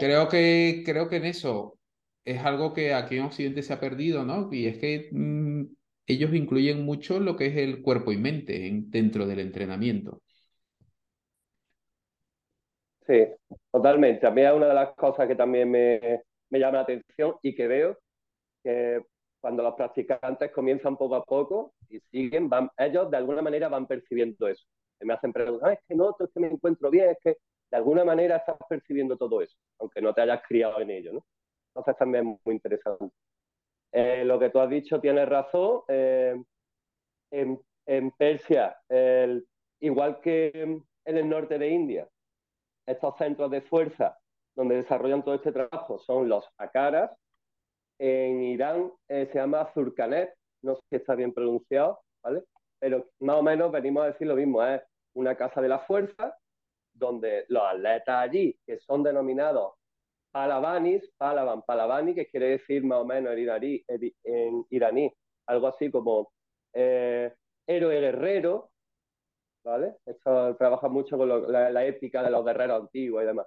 creo que, creo que en eso es algo que aquí en Occidente se ha perdido, ¿no? Y es que mm, ellos incluyen mucho lo que es el cuerpo y mente dentro del entrenamiento. Sí, totalmente. A mí es una de las cosas que también me, llama la atención y que veo que cuando los practicantes comienzan poco a poco y siguen, ellos de alguna manera van percibiendo eso. Me hacen preguntar, ah, es que no, es que me encuentro bien, es que de alguna manera estás percibiendo todo eso, aunque no te hayas criado en ello, ¿no? Entonces también es muy interesante. Eh, lo que tú has dicho tienes razón. Eh, en, Persia, igual que en el norte de India, estos centros de fuerza donde desarrollan todo este trabajo son los Akaras. En Irán eh, se llama Zurkanet, no sé si está bien pronunciado, ¿vale? Pero más o menos venimos a decir lo mismo, es una casa de la fuerza donde los atletas allí, que son denominados Palavanis, Palavan, Palavani, que quiere decir más o menos en iraní, en iraní algo así como eh, héroe guerrero, ¿vale? Esto trabaja mucho con la, épica de los guerreros antiguos y demás.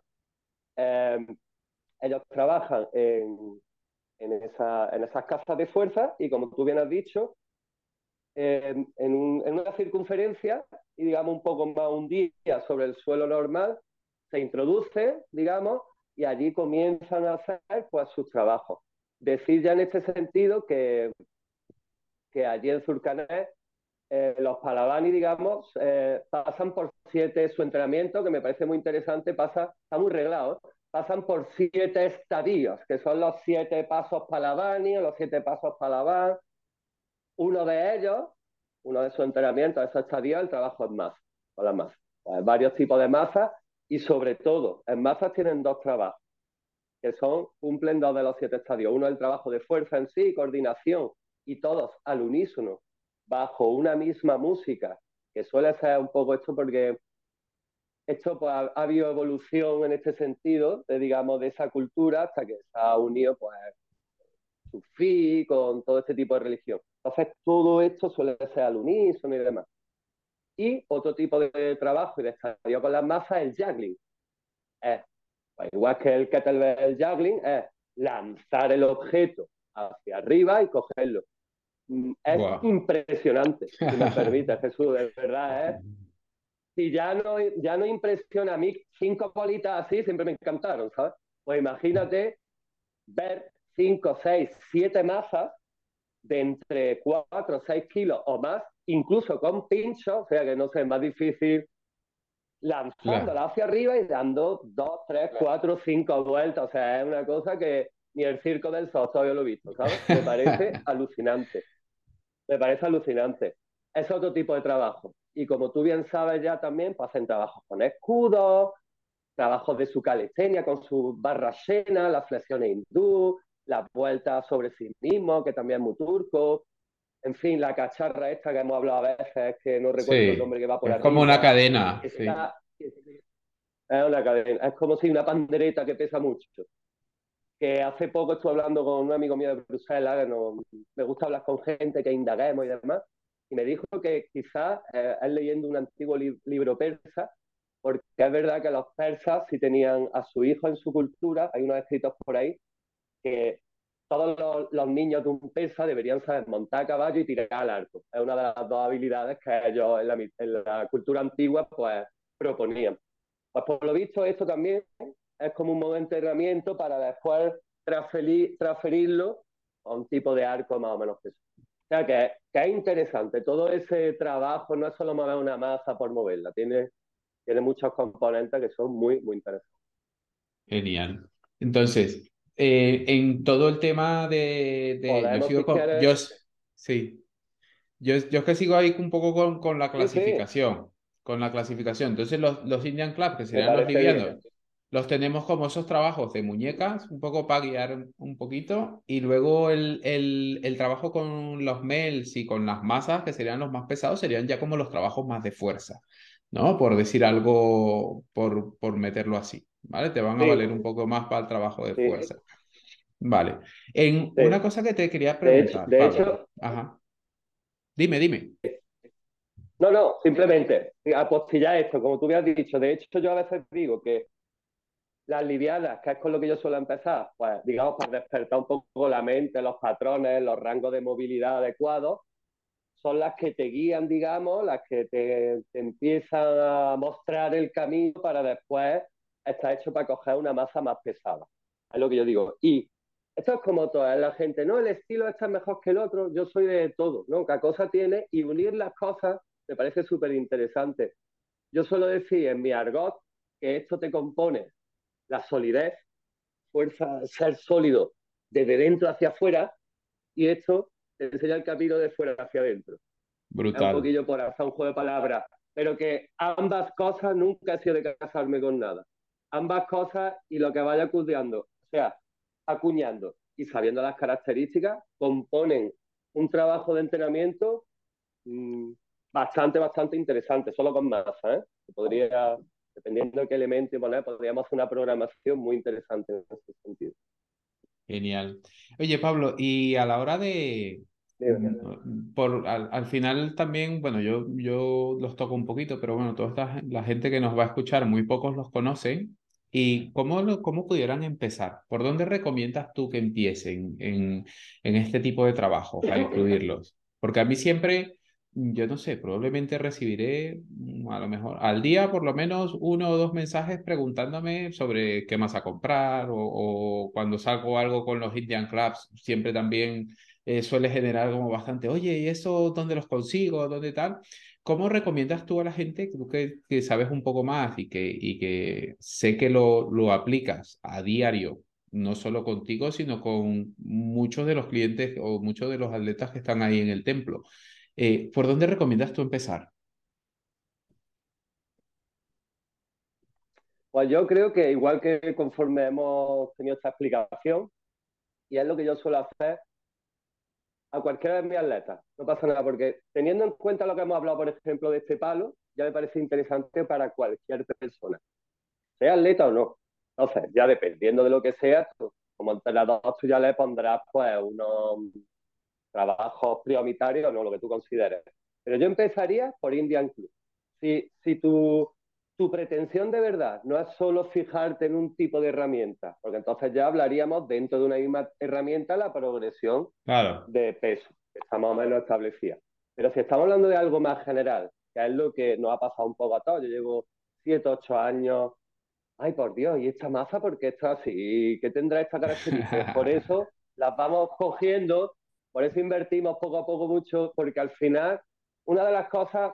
Em, ellos trabajan en, esas casas de fuerza y, como tú bien has dicho, em, en, una circunferencia y, digamos, un poco más un día sobre el suelo normal, se introduce, digamos, y allí comienzan a hacer pues, sus trabajos. Decir ya en este sentido que, allí en Zurcanet eh, los Palavani, digamos, eh, pasan por siete, su entrenamiento, que me parece muy interesante, pasa, está muy reglado, pasan por siete estadios, que son los siete pasos Palavani los siete pasos Palavan. Uno de ellos, uno de sus entrenamientos, esos estadios, el trabajo en masa, con las masas. Pues varios tipos de masas y sobre todo, en masas tienen dos trabajos, que son, cumplen dos de los siete estadios. Uno es el trabajo de fuerza en sí, coordinación, y todos al unísono, bajo una misma música, que suele ser un poco esto porque esto pues, ha, habido evolución en este sentido, de, digamos, de esa cultura hasta que se ha unido pues sufí con todo este tipo de religión. Entonces, todo esto suele ser al unísono y demás. Y otro tipo de trabajo y de estadio con las masas es el juggling. Es, pues, igual que el kettlebell juggling, es lanzar el objeto hacia arriba y cogerlo. Es impresionante, si me permite, Jesús, de verdad, ¿eh? Si ya no, ya no impresiona a mí cinco bolitas así, siempre me encantaron, ¿sabes? Pues imagínate ver cinco, seis, siete masas de entre 4 o 6 kilos o más, incluso con pincho, o sea que no sé, es más difícil lanzándola hacia arriba y dando 2, 3, 4, 5 vueltas. O sea, es una cosa que ni el circo del sol todavía lo he visto, ¿sabes? Me parece alucinante. Me parece alucinante. Es otro tipo de trabajo. Y como tú bien sabes ya también, pues hacen trabajos con escudos, trabajos de su calistenia con su barra llena, las flexiones hindú, las vueltas sobre sí mismo, que también es muy turco. En fin, la cacharra esta que hemos hablado a veces, que no recuerdo el nombre que va por es como una cadena. Es una cadena. Es como si una pandereta que pesa mucho. Que hace poco estuve hablando con un amigo mío de Bruselas, que no, me gusta hablar con gente que indaguemos y demás, y me dijo que quizás eh, es leyendo un antiguo libro persa, porque es verdad que los persas si tenían a su hijo en su cultura, hay unos escritos por ahí, que todos los, niños de un persa deberían saber montar a caballo y tirar al arco. Es una de las dos habilidades que ellos en la, cultura antigua pues proponían. Pues por lo visto esto también es como un modo de entrenamiento para después transferirlo a un tipo de arco más o menos O sea que, que, es interesante. Todo ese trabajo no es solo mover una masa por moverla, tiene, tiene muchos componentes que son muy, muy interesantes. Genial. Entonces, eh, en todo el tema de, yo, sí, yo, yo es que sigo ahí un poco con, con la clasificación, con la clasificación. Entonces los, los Indian Club, que serían los livianos, los tenemos como esos trabajos de muñecas, un poco para guiar un poquito, y luego el, el, el trabajo con los mels y con las masas, que serían los más pesados, serían ya como los trabajos más de fuerza, ¿no? Por decir algo, por, por meterlo así. ¿vale? Te van a valer un poco más para el trabajo de fuerza. Vale. En una cosa que te quería preguntar. De hecho, Ajá. Dime, dime. No, no, simplemente apostillar esto, como tú me has dicho. De hecho, yo a veces digo que las livianas, que es con lo que yo suelo empezar, pues digamos para despertar un poco la mente, los patrones, los rangos de movilidad adecuados, son las que te guían, digamos, las que te empiezan a mostrar el camino para después está hecho para coger una masa más pesada. Es lo que yo digo. Y esto es como toda la gente, no, el estilo este es mejor que el otro, yo soy de todo, ¿no? Cada cosa tiene y unir las cosas me parece súper interesante. Yo suelo decir en mi argot que esto te compone la solidez, fuerza, ser sólido desde dentro hacia afuera y esto te enseña el camino de fuera hacia adentro. Brutal. Es un poquillo por hacer un juego de palabras, pero que ambas cosas nunca he sido de casarme con nada ambas cosas y lo que vaya acudiando, o sea, acuñando y sabiendo las características, componen un trabajo de entrenamiento mm, bastante, bastante interesante, solo con masa, ¿eh? Podría, dependiendo de qué elemento poner, podríamos hacer una programación muy interesante en ese sentido. Genial. Oye, Pablo, y a la hora de, por, al, final también, bueno, yo, yo los toco un poquito, pero bueno, toda esta, la gente que nos va a escuchar, muy pocos los conocen ¿Y cómo, cómo pudieran empezar? ¿Por dónde recomiendas tú que empiecen en, en este tipo de trabajo para incluirlos? Porque a mí siempre, yo no sé, probablemente recibiré mm, a lo mejor al día por lo menos uno o dos mensajes preguntándome sobre qué más a comprar o, cuando salgo algo con los Indian Clubs, siempre también eh, suele generar como bastante, oye, ¿y eso dónde los consigo? ¿Dónde tal? ¿Cómo recomiendas tú a la gente, que, que sabes un poco más y que, y que sé que lo, lo aplicas a diario, no solo contigo, sino con muchos de los clientes o muchos de los atletas que están ahí en el templo? Eh, ¿Por dónde recomiendas tú empezar? Pues yo creo que igual que conforme hemos tenido esta explicación, y es lo que yo suelo hacer, a cualquiera de mis atletas. No pasa nada, porque teniendo en cuenta lo que hemos hablado, por ejemplo, de este palo, ya me parece interesante para cualquier persona, sea atleta o no. Entonces, ya dependiendo de lo que sea, como entrenador tú ya le pondrás pues unos trabajos prioritarios, no lo que tú consideres. Pero yo empezaría por Indian Club. Si, si tu, tu pretensión de verdad no es solo fijarte en un tipo de herramienta, porque entonces ya hablaríamos dentro de una misma herramienta la progresión de peso, que está más o menos establecida. Pero si estamos hablando de algo más general, que es lo que nos ha pasado un poco a todos, yo llevo 7, 8 años, ay por Dios, ¿y esta masa por qué está así? ¿Qué tendrá esta característica? Por eso las vamos cogiendo, por eso invertimos poco a poco mucho, porque al final una de las cosas,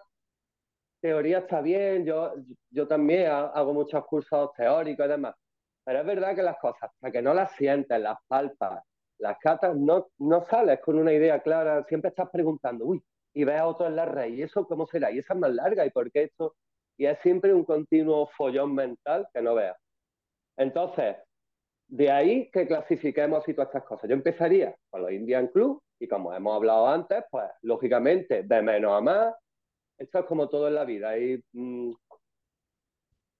teoría está bien, yo, yo también hago muchos cursos teóricos y demás, pero es verdad que las cosas, hasta que no las sientes, las palpas, las catas, no, no sales con una idea clara, siempre estás preguntando, uy, y ves a otro en la red, ¿y eso cómo será? ¿Y esa es más larga? ¿Y por qué esto? Y es siempre un continuo follón mental que no veas. Entonces, de ahí que clasifiquemos y todas estas cosas. Yo empezaría con los Indian Club y como hemos hablado antes, pues lógicamente de menos a más. Esto es como todo en la vida. Hay mm,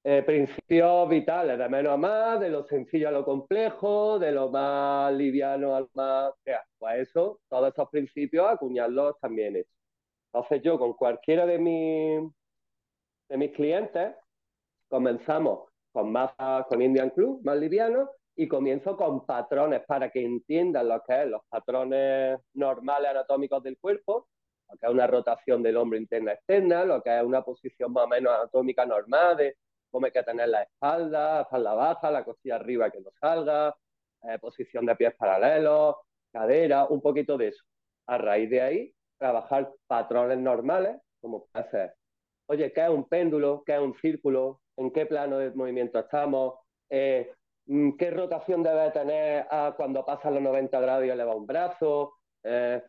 eh, principios vitales de menos a más, de lo sencillo a lo complejo, de lo más liviano al más... pues eso, todos esos principios acuñarlos también hechos. Entonces yo con cualquiera de mis, de mis clientes comenzamos con más con Indian Club, más liviano, y comienzo con patrones para que entiendan lo que es los patrones normales anatómicos del cuerpo, lo que es una rotación del hombro interna externa, lo que es una posición más o menos anatómica normal de cómo hay que tener la espalda, espalda baja, la costilla arriba que no salga, eh, posición de pies paralelos, cadera, un poquito de eso. A raíz de ahí, trabajar patrones normales, como puede ser, oye, ¿qué es un péndulo? ¿Qué es un círculo? ¿En qué plano de movimiento estamos? Eh, qué rotación debe tener cuando pasa los 90 grados y eleva un brazo, eh,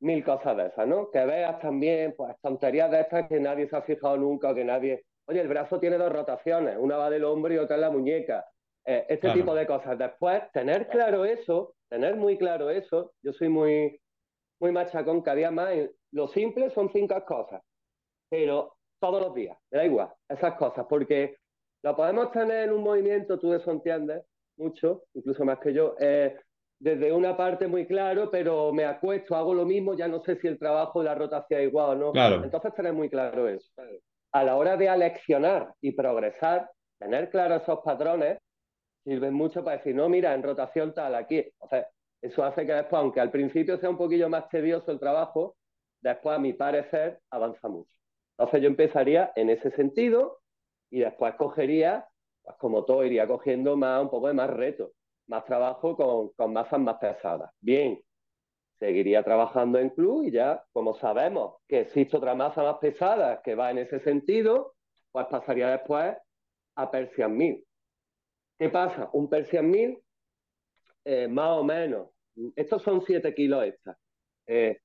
mil cosas de esas, ¿no? Que veas también, pues, tonterías de estas que nadie se ha fijado nunca, que nadie... Oye, el brazo tiene dos rotaciones, una va del hombro y otra en la muñeca. Eh, este tipo de cosas. Después, tener claro eso, tener muy claro eso, yo soy muy, muy machacón cada día más. Lo simple son cinco cosas, pero todos los días, me da igual, esas cosas, porque lo podemos tener en un movimiento, tú eso entiendes mucho, incluso más que yo, eh, desde una parte muy claro, pero me acuesto, hago lo mismo, ya no sé si el trabajo la rotación es igual o no. Claro. Entonces tener muy claro eso. A la hora de aleccionar y progresar, tener claros esos patrones sirven mucho para decir, no, mira, en rotación tal, aquí. O sea, eso hace que después, aunque al principio sea un poquillo más tedioso el trabajo, después, a mi parecer, avanza mucho. Entonces yo empezaría en ese sentido y después cogería, pues como todo, iría cogiendo más, un poco de más reto, más trabajo con, con masas más pesadas. Bien, seguiría trabajando en club y ya, como sabemos que existe otra masa más pesada que va en ese sentido, pues pasaría después a Persian 1000. ¿Qué pasa? Un Persian 1000, eh, más o menos, estos son 7 kilos extra. Eh,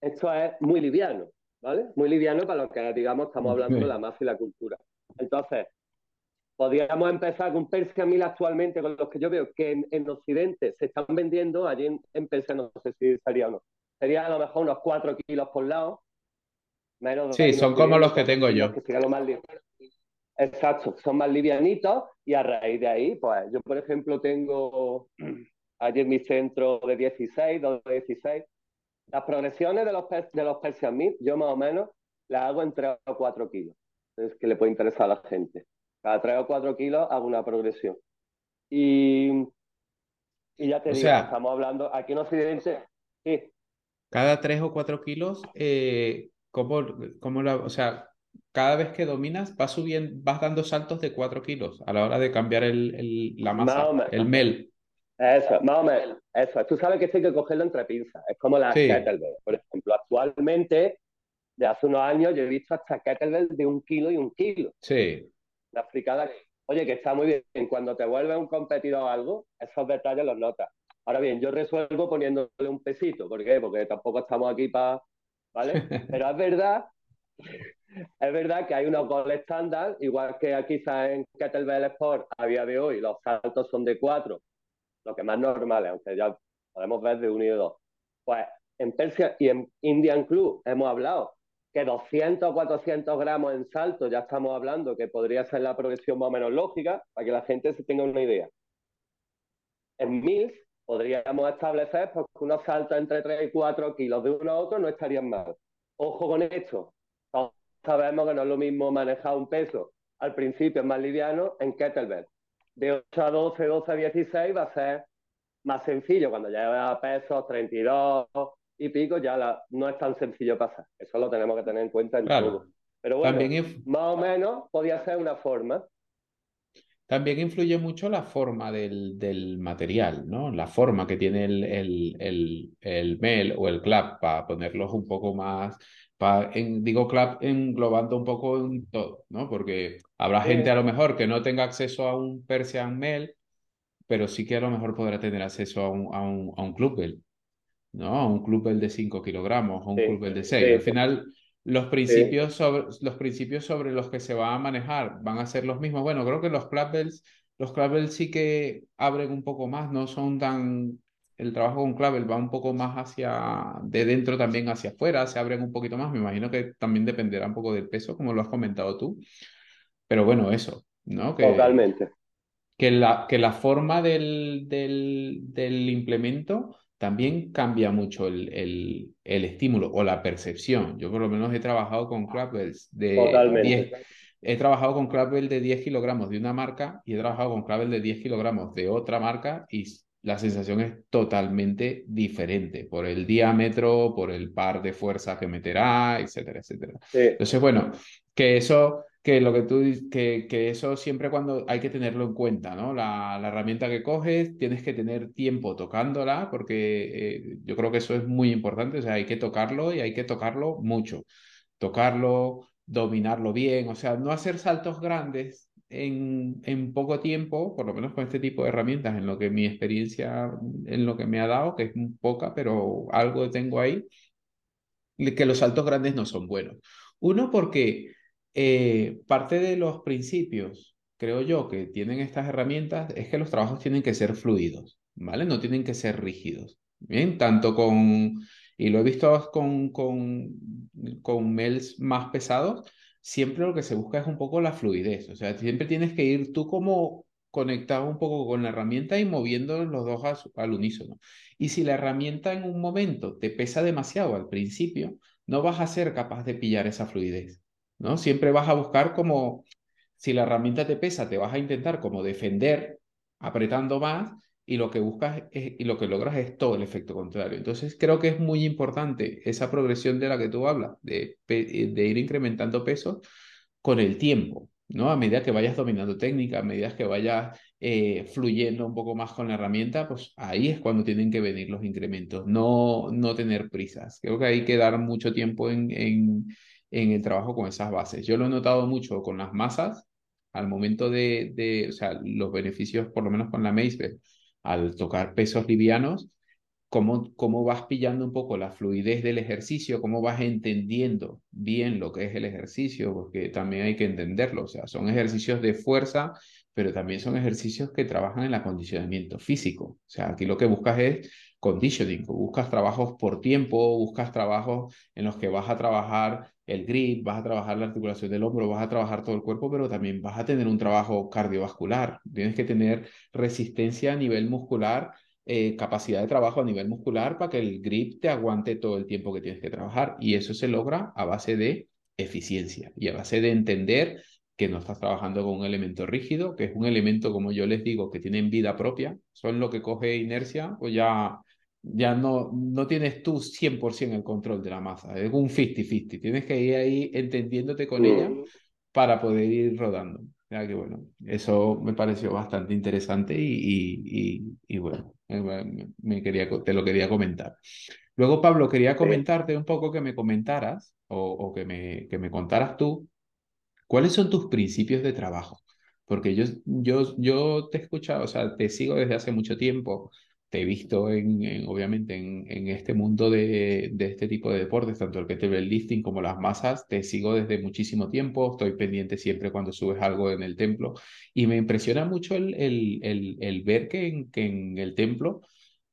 esto es muy liviano, ¿vale? Muy liviano para lo que, digamos, estamos hablando de la masa y la cultura. Entonces, podríamos empezar con Persia 1000 actualmente, con los que yo veo que en, Occidente se están vendiendo, allí en, Persia no sé si sería o no. Sería a lo mejor unos 4 kilos por lado. Menos sí, son como los que tengo yo. Exacto, son más livianitos y a raíz de ahí, pues yo por ejemplo tengo allí en mi centro de 16, 2 de 16. Las progresiones de los, de los Persia 1000, yo más o menos las hago entre 3 o 4 kilos es que le puede interesar a la gente. Cada 3 o 4 kilos hago una progresión. Y, y ya te digo, estamos hablando aquí en Occidente. Sí. Cada 3 o 4 kilos, eh, ¿cómo, cómo la, o sea, cada vez que dominas vas subiendo, vas dando saltos de 4 kilos a la hora de cambiar el, el la masa, el mel. Eso, más o menos. Eso. Tú sabes que esto hay que cogerlo entre pinzas. Es como la sí. Por ejemplo, actualmente de hace unos años yo he visto hasta kettlebell de un kilo y un kilo. Sí. La fricada, oye, que está muy bien. Cuando te vuelve un competidor algo, esos detalles los notas. Ahora bien, yo resuelvo poniéndole un pesito. ¿Por qué? Porque tampoco estamos aquí para. ¿Vale? Pero es verdad. Es verdad que hay unos goles estándar, igual que quizás en Kettlebell Sport a día de hoy los saltos son de cuatro, lo que más normal, aunque ya podemos ver de uno y de dos. Pues en Persia y en Indian Club hemos hablado que 200 o 400 gramos en salto, ya estamos hablando que podría ser la progresión más o menos lógica, para que la gente se tenga una idea. En MILS podríamos establecer pues, que unos saltos entre 3 y 4 kilos de uno a otro no estarían mal. Ojo con esto, sabemos que no es lo mismo manejar un peso al principio es más liviano en kettlebell. De 8 a 12, 12 a 16 va a ser más sencillo. Cuando ya pesos 32 y pico, ya no es tan sencillo pasar. Eso lo tenemos que tener en cuenta en todo. Pero bueno, más o menos podría ser una forma. También influye mucho la forma del, material, ¿no? La forma que tiene el, el, el, MEL o el CLAP para ponerlos un poco más, para, en, digo CLAP englobando un poco en todo, ¿no? Porque habrá gente a lo mejor que no tenga acceso a un Persian MEL, pero sí que a lo mejor podrá tener acceso a un, a un, a un Clubbel, ¿no? A un Clubbel de 5 kilogramos, o un Clubbel de 6. Al final los principios, sobre, los principios sobre los que se va a manejar van a ser los mismos. Bueno, creo que los clapels, los clapels sí que abren un poco más, no son tan... El trabajo con clavel va un poco más hacia de dentro también hacia afuera, se abren un poquito más. Me imagino que también dependerá un poco del peso, como lo has comentado tú. Pero bueno, eso, ¿no? Que, Totalmente. Que la, que la forma del, del, del implemento también cambia mucho el, el, el, estímulo o la percepción. Yo por lo menos he trabajado con clapbells de 10, he trabajado con de 10 kilogramos de una marca y he trabajado con clapbell de 10 kilogramos de otra marca y la sensación es totalmente diferente por el diámetro, por el par de fuerza que meterá, etcétera, etcétera. Entonces, bueno, que eso que lo que tú que, que eso siempre cuando hay que tenerlo en cuenta, ¿no? La, la herramienta que coges, tienes que tener tiempo tocándola, porque eh, yo creo que eso es muy importante, o sea, hay que tocarlo y hay que tocarlo mucho. Tocarlo, dominarlo bien, o sea, no hacer saltos grandes en, en poco tiempo, por lo menos con este tipo de herramientas, en lo que mi experiencia, en lo que me ha dado, que es poca, pero algo tengo ahí, que los saltos grandes no son buenos. Uno, porque eh, parte de los principios, creo yo, que tienen estas herramientas es que los trabajos tienen que ser fluidos, ¿vale? No tienen que ser rígidos. Bien, tanto con, y lo he visto con, con, con mails más pesados, siempre lo que se busca es un poco la fluidez, o sea, siempre tienes que ir tú como conectado un poco con la herramienta y moviendo los dos al unísono. Y si la herramienta en un momento te pesa demasiado al principio, no vas a ser capaz de pillar esa fluidez. ¿No? Siempre vas a buscar como, si la herramienta te pesa, te vas a intentar como defender apretando más y lo que buscas y lo que logras es todo el efecto contrario. Entonces creo que es muy importante esa progresión de la que tú hablas, de, de ir incrementando peso con el tiempo, ¿no? A medida que vayas dominando técnica, a medida que vayas eh, fluyendo un poco más con la herramienta, pues ahí es cuando tienen que venir los incrementos, no, no tener prisas. Creo que hay que dar mucho tiempo en, en el trabajo con esas bases. Yo lo he notado mucho con las masas, al momento de, de o sea, los beneficios, por lo menos con la Mace, al tocar pesos livianos, cómo, cómo vas pillando un poco la fluidez del ejercicio, cómo vas entendiendo bien lo que es el ejercicio, porque también hay que entenderlo, o sea, son ejercicios de fuerza, pero también son ejercicios que trabajan en el acondicionamiento físico. O sea, aquí lo que buscas es conditioning, buscas trabajos por tiempo, buscas trabajos en los que vas a trabajar el grip, vas a trabajar la articulación del hombro, vas a trabajar todo el cuerpo, pero también vas a tener un trabajo cardiovascular. Tienes que tener resistencia a nivel muscular, eh, capacidad de trabajo a nivel muscular para que el grip te aguante todo el tiempo que tienes que trabajar. Y eso se logra a base de eficiencia y a base de entender que no estás trabajando con un elemento rígido, que es un elemento, como yo les digo, que tienen vida propia, son lo que coge inercia, pues ya ya no, no tienes tú 100% el control de la masa, es un 50-50, tienes que ir ahí entendiéndote con ella para poder ir rodando. Ya que bueno, eso me pareció bastante interesante y, y, y, bueno, me, quería, te lo quería comentar. Luego, Pablo, quería comentarte un poco que me comentaras o, o que, me, que me contaras tú cuáles son tus principios de trabajo. Porque yo, yo, yo te he escuchado, o sea, te sigo desde hace mucho tiempo te he visto en, obviamente en, este mundo de, este tipo de deportes, tanto el el lifting como las masas, te sigo desde muchísimo tiempo, estoy pendiente siempre cuando subes algo en el templo. Y me impresiona mucho el, el, el, ver que en, que en el templo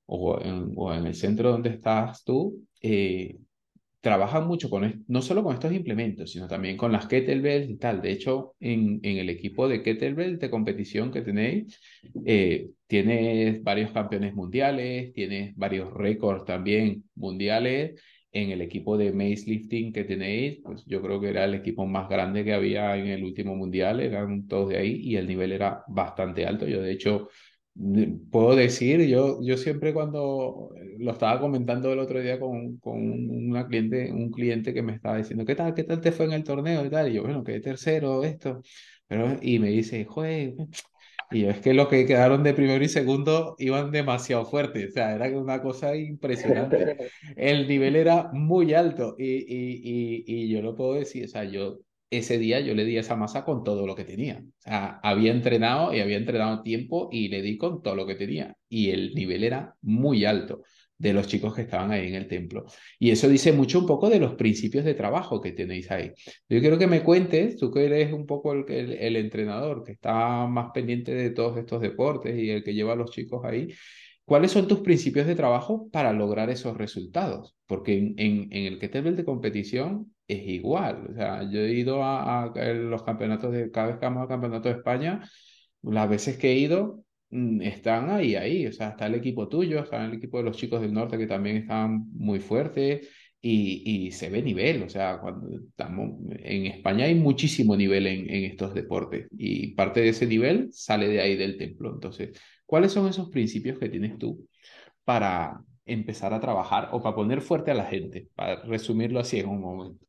o en, o en el centro donde estás tú, eh, trabajan mucho con, no solo con estos implementos, sino también con las kettlebells y tal. De hecho, en, en el equipo de kettlebell de competición que tenéis, eh, tienes varios campeones mundiales, tienes varios récords también mundiales. En el equipo de mace lifting que tenéis, pues yo creo que era el equipo más grande que había en el último mundial, eran todos de ahí y el nivel era bastante alto. Yo, de hecho, Puedo decir, yo, yo siempre cuando eh, lo estaba comentando el otro día con, con una cliente, un cliente que me estaba diciendo, ¿qué tal, qué tal te fue en el torneo y tal? Y yo, bueno, quedé tercero, esto. Pero, y me dice, joder, y es que los que quedaron de primero y segundo iban demasiado fuertes, o sea, era una cosa impresionante. El nivel era muy alto y, y, y, y yo lo puedo decir, o sea, yo ese día yo le di esa masa con todo lo que tenía. O sea, había entrenado y había entrenado tiempo y le di con todo lo que tenía. Y el nivel era muy alto de los chicos que estaban ahí en el templo. Y eso dice mucho un poco de los principios de trabajo que tenéis ahí. Yo quiero que me cuentes, tú que eres un poco el, el entrenador, que está más pendiente de todos estos deportes y el que lleva a los chicos ahí, ¿Cuáles son tus principios de trabajo para lograr esos resultados? Porque en, en, el kettlebell de competición es igual. O sea, yo he ido a, los campeonatos de, cada vez que vamos al campeonato de España, las veces que he ido, mm, están ahí, ahí. O sea, está el equipo tuyo, está el equipo de los chicos del norte que también están muy fuertes y, y se ve nivel. O sea, cuando estamos en España hay muchísimo nivel en, en estos deportes y parte de ese nivel sale de ahí del templo. Entonces, ¿cuáles son esos principios que tienes tú para empezar a trabajar o para poner fuerte a la gente, para resumirlo así en un momento?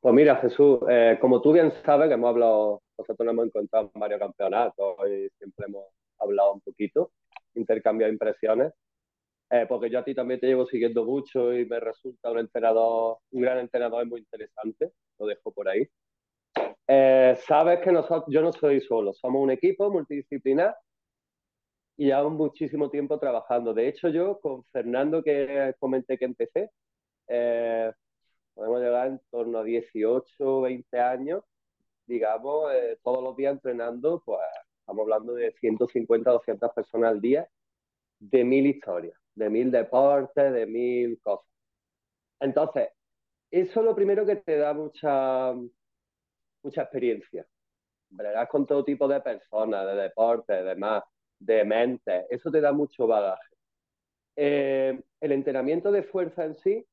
Pues mira, Jesús, eh, como tú bien sabes, que hemos hablado, nosotros nos hemos encontrado en varios campeonatos y siempre hemos hablado un poquito, intercambiado impresiones, eh, porque yo a ti también te llevo siguiendo mucho y me resulta un entrenador, un gran entrenador muy interesante, lo dejo por ahí. Eh, sabes que nosotros, yo no soy solo, somos un equipo multidisciplinar y llevo muchísimo tiempo trabajando. De hecho, yo con Fernando, que comenté que empecé, eh, podemos llegar en torno a 18, 20 años, digamos, eh, todos los días entrenando, pues estamos hablando de 150, 200 personas al día, de mil historias, de mil deportes, de mil cosas. Entonces, eso es lo primero que te da mucha, mucha experiencia. Verás con todo tipo de personas, de deportes, de demás de mente. Eso te da mucho bagaje. Eh, el entrenamiento de fuerza en sí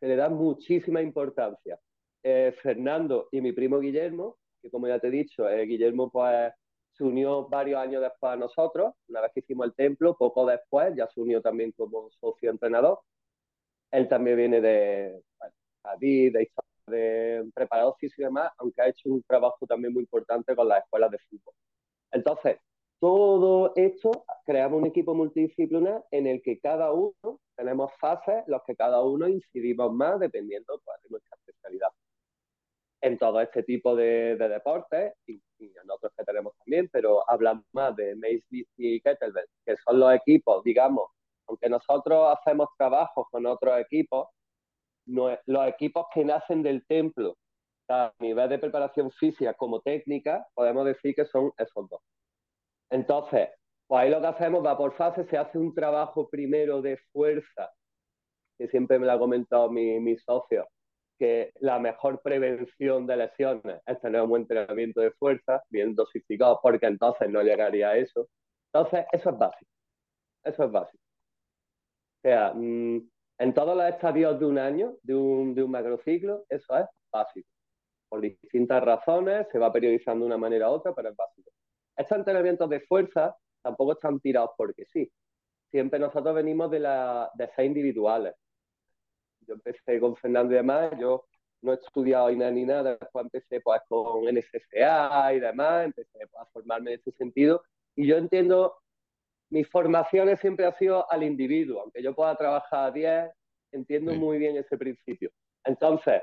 se le da muchísima importancia. Eh, Fernando y mi primo Guillermo, que como ya te he dicho, eh, Guillermo pues se unió varios años después a nosotros, una vez que hicimos el templo, poco después ya se unió también como socio entrenador. Él también viene de David, de, de preparador físico y demás, aunque ha hecho un trabajo también muy importante con las escuelas de fútbol. Entonces, todo esto creamos un equipo multidisciplinar en el que cada uno tenemos fases, los que cada uno incidimos más dependiendo pues, de nuestra especialidad. En todo este tipo de, deportes, y, en otros que tenemos también, pero hablamos más de Mace, y Kettlebell, que son los equipos, digamos, aunque nosotros hacemos trabajos con otros equipos, los equipos que nacen del templo, a nivel de preparación física como técnica, podemos decir que son esos dos. Entonces, pues ahí lo que hacemos va por fase, se hace un trabajo primero de fuerza, que siempre me lo ha comentado mi, mi socio, que la mejor prevención de lesiones es tener un buen entrenamiento de fuerza, bien dosificado, porque entonces no llegaría a eso. Entonces, eso es básico. Eso es básico. O sea, mm, en todos los estadios de un año, de un, de un macrociclo, eso es básico. Por distintas razones, se va periodizando de una manera u otra, pero es básico. Estos entrenamientos de fuerza tampoco están tirados porque sí. Siempre nosotros venimos de, la, de ser individuales. Yo empecé con Fernando y demás, yo no he estudiado ni nada, después empecé pues, con NSCA y demás, empecé pues, a formarme en ese sentido. Y yo entiendo, mis formaciones siempre han sido al individuo, aunque yo pueda trabajar a 10, entiendo muy bien ese principio. Entonces,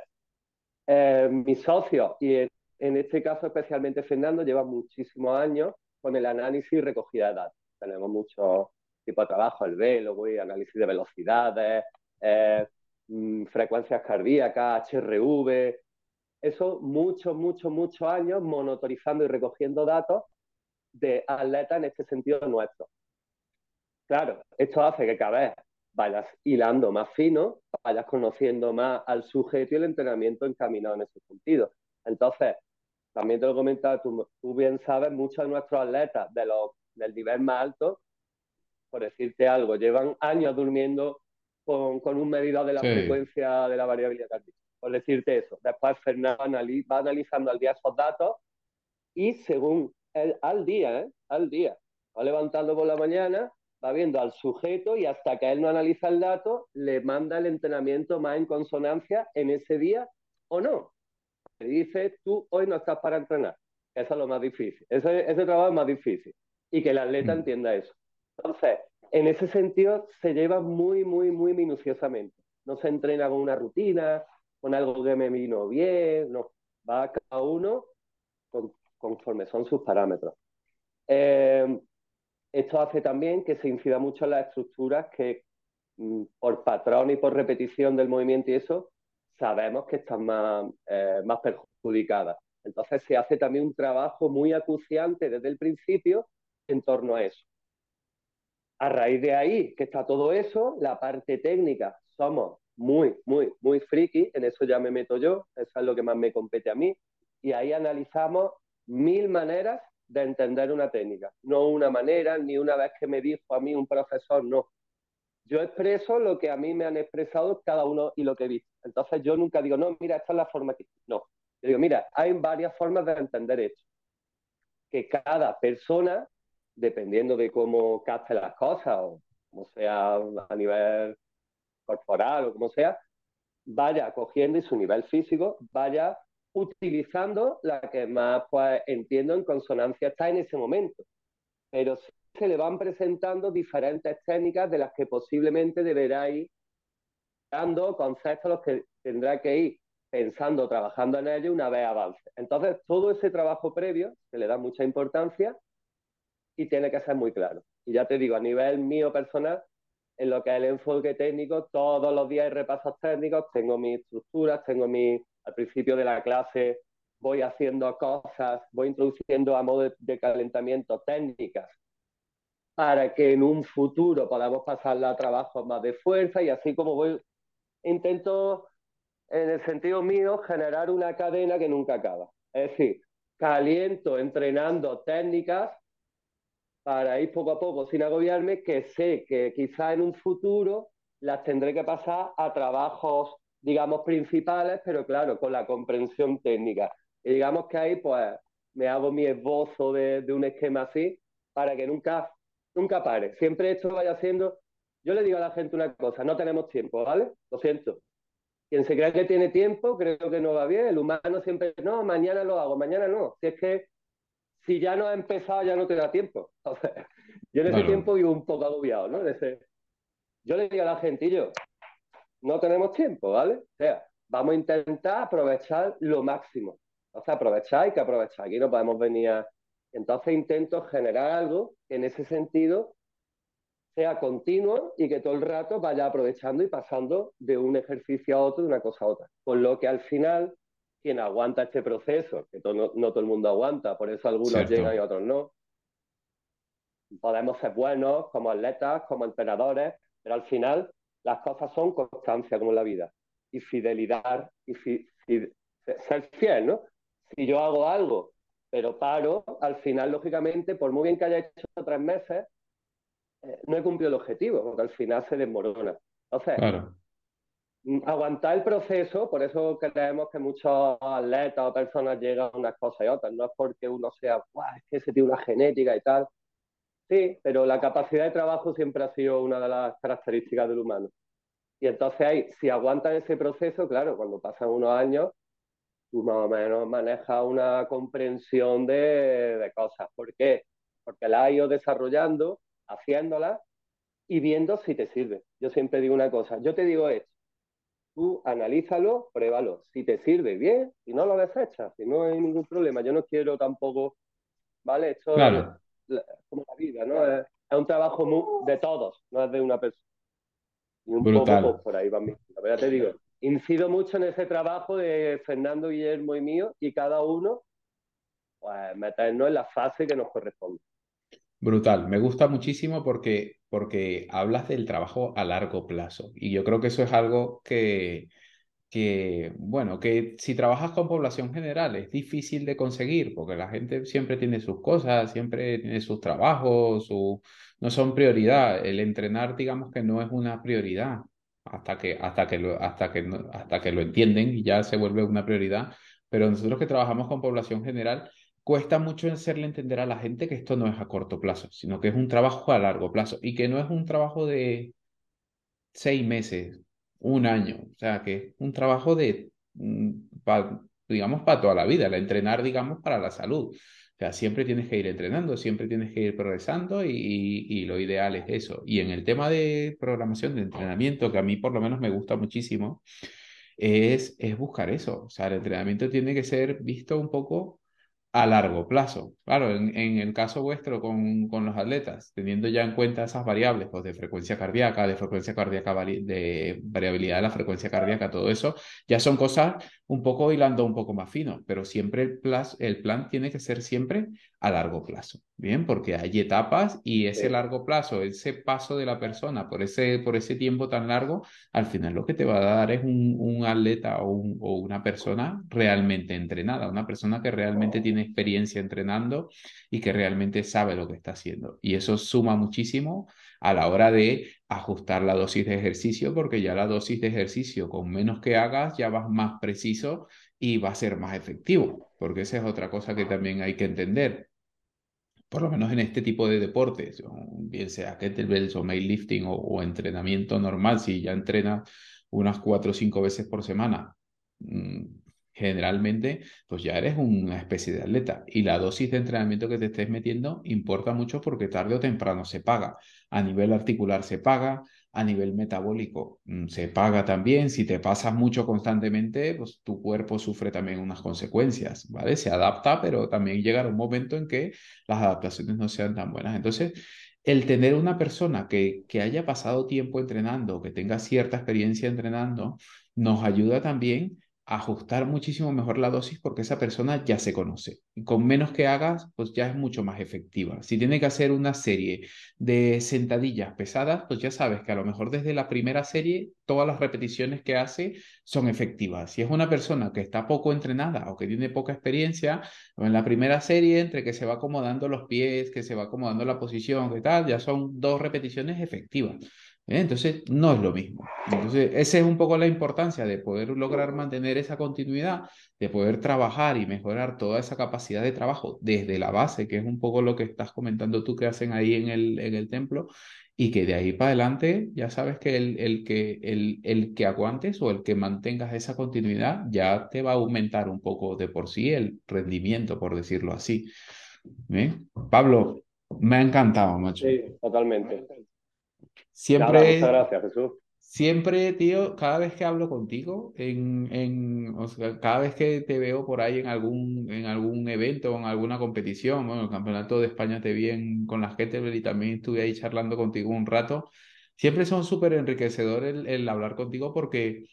eh, mis socios y en este caso, especialmente Fernando, lleva muchísimos años con el análisis y recogida de datos. Tenemos muchos tipos de trabajo, el velo, análisis de velocidades, eh, mm, frecuencias cardíacas, HRV. Eso, muchos, muchos, muchos años monitorizando y recogiendo datos de atletas en este sentido nuestro. Claro, esto hace que cada vez vayas hilando más fino, vayas conociendo más al sujeto y el entrenamiento encaminado en ese sentido. Entonces, también te lo comentaba, tú, tú bien sabes, muchos de nuestros atletas de los, del nivel más alto, por decirte algo, llevan años durmiendo con, con un medidor de la frecuencia de la variabilidad cardíaca. Por decirte eso. Después Fernando va analizando al día esos datos y según él, al día, ¿eh? al día, va levantando por la mañana, va viendo al sujeto y hasta que él no analiza el dato, le manda el entrenamiento más en consonancia en ese día o no. Dice, tú hoy no estás para entrenar. Eso es lo más difícil. Ese, ese trabajo es más difícil. Y que el atleta mm. entienda eso. Entonces, en ese sentido, se lleva muy, muy, muy minuciosamente. No se entrena con una rutina, con algo que me vino bien, no. Va cada uno conforme son sus parámetros. Eh, esto hace también que se incida mucho en las estructuras que, mm, por patrón y por repetición del movimiento y eso, sabemos que están más, eh, más perjudicadas. Entonces se hace también un trabajo muy acuciante desde el principio en torno a eso. A raíz de ahí, que está todo eso, la parte técnica, somos muy, muy, muy friki, en eso ya me meto yo, eso es lo que más me compete a mí, y ahí analizamos mil maneras de entender una técnica, no una manera, ni una vez que me dijo a mí un profesor, no. Yo expreso lo que a mí me han expresado cada uno y lo que he visto. Entonces yo nunca digo, no, mira, esta es la forma que... No, yo digo, mira, hay varias formas de entender esto. Que cada persona, dependiendo de cómo capte las cosas, o como sea a nivel corporal o como sea, vaya cogiendo y su nivel físico vaya utilizando la que más pues, entiendo en consonancia está en ese momento. Pero se le van presentando diferentes técnicas de las que posiblemente deberá ir dando conceptos los que tendrá que ir pensando, trabajando en ello una vez avance. Entonces, todo ese trabajo previo se le da mucha importancia y tiene que ser muy claro. Y ya te digo, a nivel mío personal, en lo que es el enfoque técnico, todos los días hay repasos técnicos, tengo mis estructuras, tengo mi, al principio de la clase voy haciendo cosas, voy introduciendo a modo de, calentamiento técnicas para que en un futuro podamos pasarla a trabajos más de fuerza y así como voy, intento en el sentido mío generar una cadena que nunca acaba. Es decir, caliento entrenando técnicas para ir poco a poco sin agobiarme, que sé que quizá en un futuro las tendré que pasar a trabajos, digamos, principales, pero claro, con la comprensión técnica. Y digamos que ahí, pues, me hago mi esbozo de, un esquema así para que nunca, nunca pare. Siempre esto vaya siendo... Yo le digo a la gente una cosa, no tenemos tiempo, ¿vale? Lo siento. Quien se cree que tiene tiempo, creo que no va bien. El humano siempre, no, mañana lo hago, mañana no. Si es que si ya no ha empezado, ya no te da tiempo. yo en ese tiempo vivo un poco agobiado, ¿no? Yo le digo a la gente, yo, no tenemos tiempo, ¿vale? O sea, vamos a intentar aprovechar lo máximo. O sea, aprovechar hay que aprovechar. Aquí no podemos venir a... Entonces intento generar algo que en ese sentido sea continuo y que todo el rato vaya aprovechando y pasando de un ejercicio a otro, de una cosa a otra. Con lo que al final quien aguanta este proceso, que no, todo el mundo aguanta, por eso algunos llegan y otros no. Podemos ser buenos como atletas, como entrenadores, pero al final las cosas son constancia como en la vida y fidelidad y ser fiel, ¿no? Si yo hago algo, pero paro, al final, lógicamente, por muy bien que haya hecho tres meses, eh, no he cumplido el objetivo, porque al final se desmorona. Entonces, claro. Mm, aguantar el proceso, por eso creemos que muchos atletas o personas llegan a unas cosas y otras, no es porque uno sea, es que ese tiene una genética y tal. Sí, pero la capacidad de trabajo siempre ha sido una de las características del humano. Y entonces ahí, si aguantan ese proceso, claro, cuando pasan unos años, más o menos manejas una comprensión de, de cosas. ¿Por qué? Porque la has ido desarrollando, haciéndola y viendo si te sirve. Yo siempre digo una cosa, yo te digo esto, tú analízalo, pruébalo. Si te sirve bien, y no lo desechas, si no hay ningún problema. Yo no quiero tampoco, ¿vale? Esto es como la vida, ¿no? Es, un trabajo de todos, no es de una persona. Y un poco por ahí va mi. Ya te digo, incido mucho en ese trabajo de Fernando, Guillermo y mío, y cada uno pues, meternos en la fase que nos corresponde. Brutal, me gusta muchísimo porque, porque hablas del trabajo a largo plazo y yo creo que eso es algo que, que, bueno, que si trabajas con población general es difícil de conseguir porque la gente siempre tiene sus cosas, siempre tiene sus trabajos, no son prioridad. El entrenar, digamos que no es una prioridad hasta que, hasta que, lo, hasta que, hasta que lo entienden y ya se vuelve una prioridad. Pero nosotros que trabajamos con población general, cuesta mucho hacerle entender a la gente que esto no es a corto plazo, sino que es un trabajo a largo plazo y que no es un trabajo de seis meses, un año, o sea, que es un trabajo de, mm, digamos, para toda la vida, el entrenar, digamos, para la salud. O sea, siempre tienes que ir entrenando, siempre tienes que ir progresando y, y, lo ideal es eso. Y en el tema de programación, de entrenamiento, que a mí por lo menos me gusta muchísimo, es, es buscar eso. O sea, el entrenamiento tiene que ser visto un poco a largo plazo. Claro, en, en el caso vuestro con, con, los atletas, teniendo ya en cuenta esas variables pues, de frecuencia cardíaca, de frecuencia cardíaca, de variabilidad de la frecuencia cardíaca, todo eso, ya son cosas un poco hilando un poco más fino, pero siempre el, el plan tiene que ser siempre a largo plazo, ¿bien? Porque hay etapas y ese largo plazo, ese paso de la persona por ese, por ese tiempo tan largo, al final lo que te va a dar es un, un atleta o, un, o una persona realmente entrenada, una persona que realmente tiene experiencia entrenando y que realmente sabe lo que está haciendo. Y eso suma muchísimo a la hora de ajustar la dosis de ejercicio, porque ya la dosis de ejercicio con menos que hagas ya vas más preciso y va a ser más efectivo, porque esa es otra cosa que también hay que entender por lo menos en este tipo de deportes, bien sea kettlebells o weightlifting o, o entrenamiento normal, si ya entrenas unas cuatro o cinco veces por semana, mm, generalmente, pues ya eres una especie de atleta. Y la dosis de entrenamiento que te estés metiendo importa mucho porque tarde o temprano se paga. A nivel articular se paga, a nivel metabólico mm, se paga también. Si te pasas mucho constantemente, pues tu cuerpo sufre también unas consecuencias, ¿vale? Se adapta, pero también llega un momento en que las adaptaciones no sean tan buenas. Entonces, el tener una persona que, que haya pasado tiempo entrenando, que tenga cierta experiencia entrenando, nos ayuda también ajustar muchísimo mejor la dosis porque esa persona ya se conoce. Y con menos que hagas, pues ya es mucho más efectiva. Si tiene que hacer una serie de sentadillas pesadas, pues ya sabes que a lo mejor desde la primera serie todas las repeticiones que hace son efectivas. Si es una persona que está poco entrenada o que tiene poca experiencia, en la primera serie, entre que se va acomodando los pies, que se va acomodando la posición, que tal, ya son dos repeticiones efectivas. ¿Eh? Entonces, no es lo mismo. Entonces, esa es un poco la importancia de poder lograr mantener esa continuidad, de poder trabajar y mejorar toda esa capacidad de trabajo desde la base, que es un poco lo que estás comentando tú que hacen ahí en el, en el templo, y que de ahí para adelante ya sabes que el, el que el, el que aguantes o el que mantengas esa continuidad ya te va a aumentar un poco de por sí el rendimiento, por decirlo así. ¿Eh? Pablo, me ha encantado, macho. Sí, totalmente. Siempre, muchas gracias, Jesús. Siempre, tío, cada vez que hablo contigo, en, en, cada vez que te veo por ahí en algún, en algún evento o en alguna competición, bueno, el Campeonato de España te vi con las Kettlebell y también estuve ahí charlando contigo un rato, siempre son súper enriquecedores el, el hablar contigo porque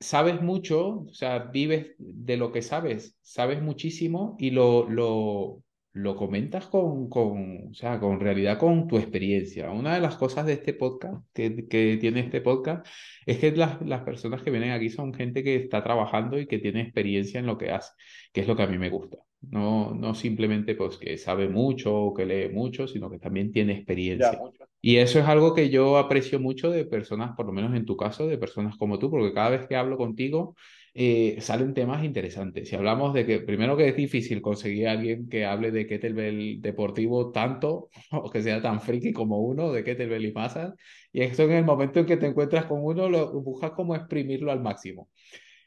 sabes mucho, o sea, vives de lo que sabes, sabes muchísimo y lo, lo, lo comentas con, con, o sea, con realidad, con tu experiencia. Una de las cosas de este podcast, que, que tiene este podcast, es que las, las personas que vienen aquí son gente que está trabajando y que tiene experiencia en lo que hace, que es lo que a mí me gusta. No, no simplemente pues que sabe mucho o que lee mucho, sino que también tiene experiencia. y eso es algo que yo aprecio mucho de personas, por lo menos en tu caso, de personas como tú, porque cada vez que hablo contigo, eh, salen temas interesantes. Si hablamos de que, primero que es difícil conseguir a alguien que hable de kettlebell deportivo tanto, o que sea tan friki como uno, de kettlebell y masas, y esto en el momento en que te encuentras con uno, lo buscas como exprimirlo al máximo.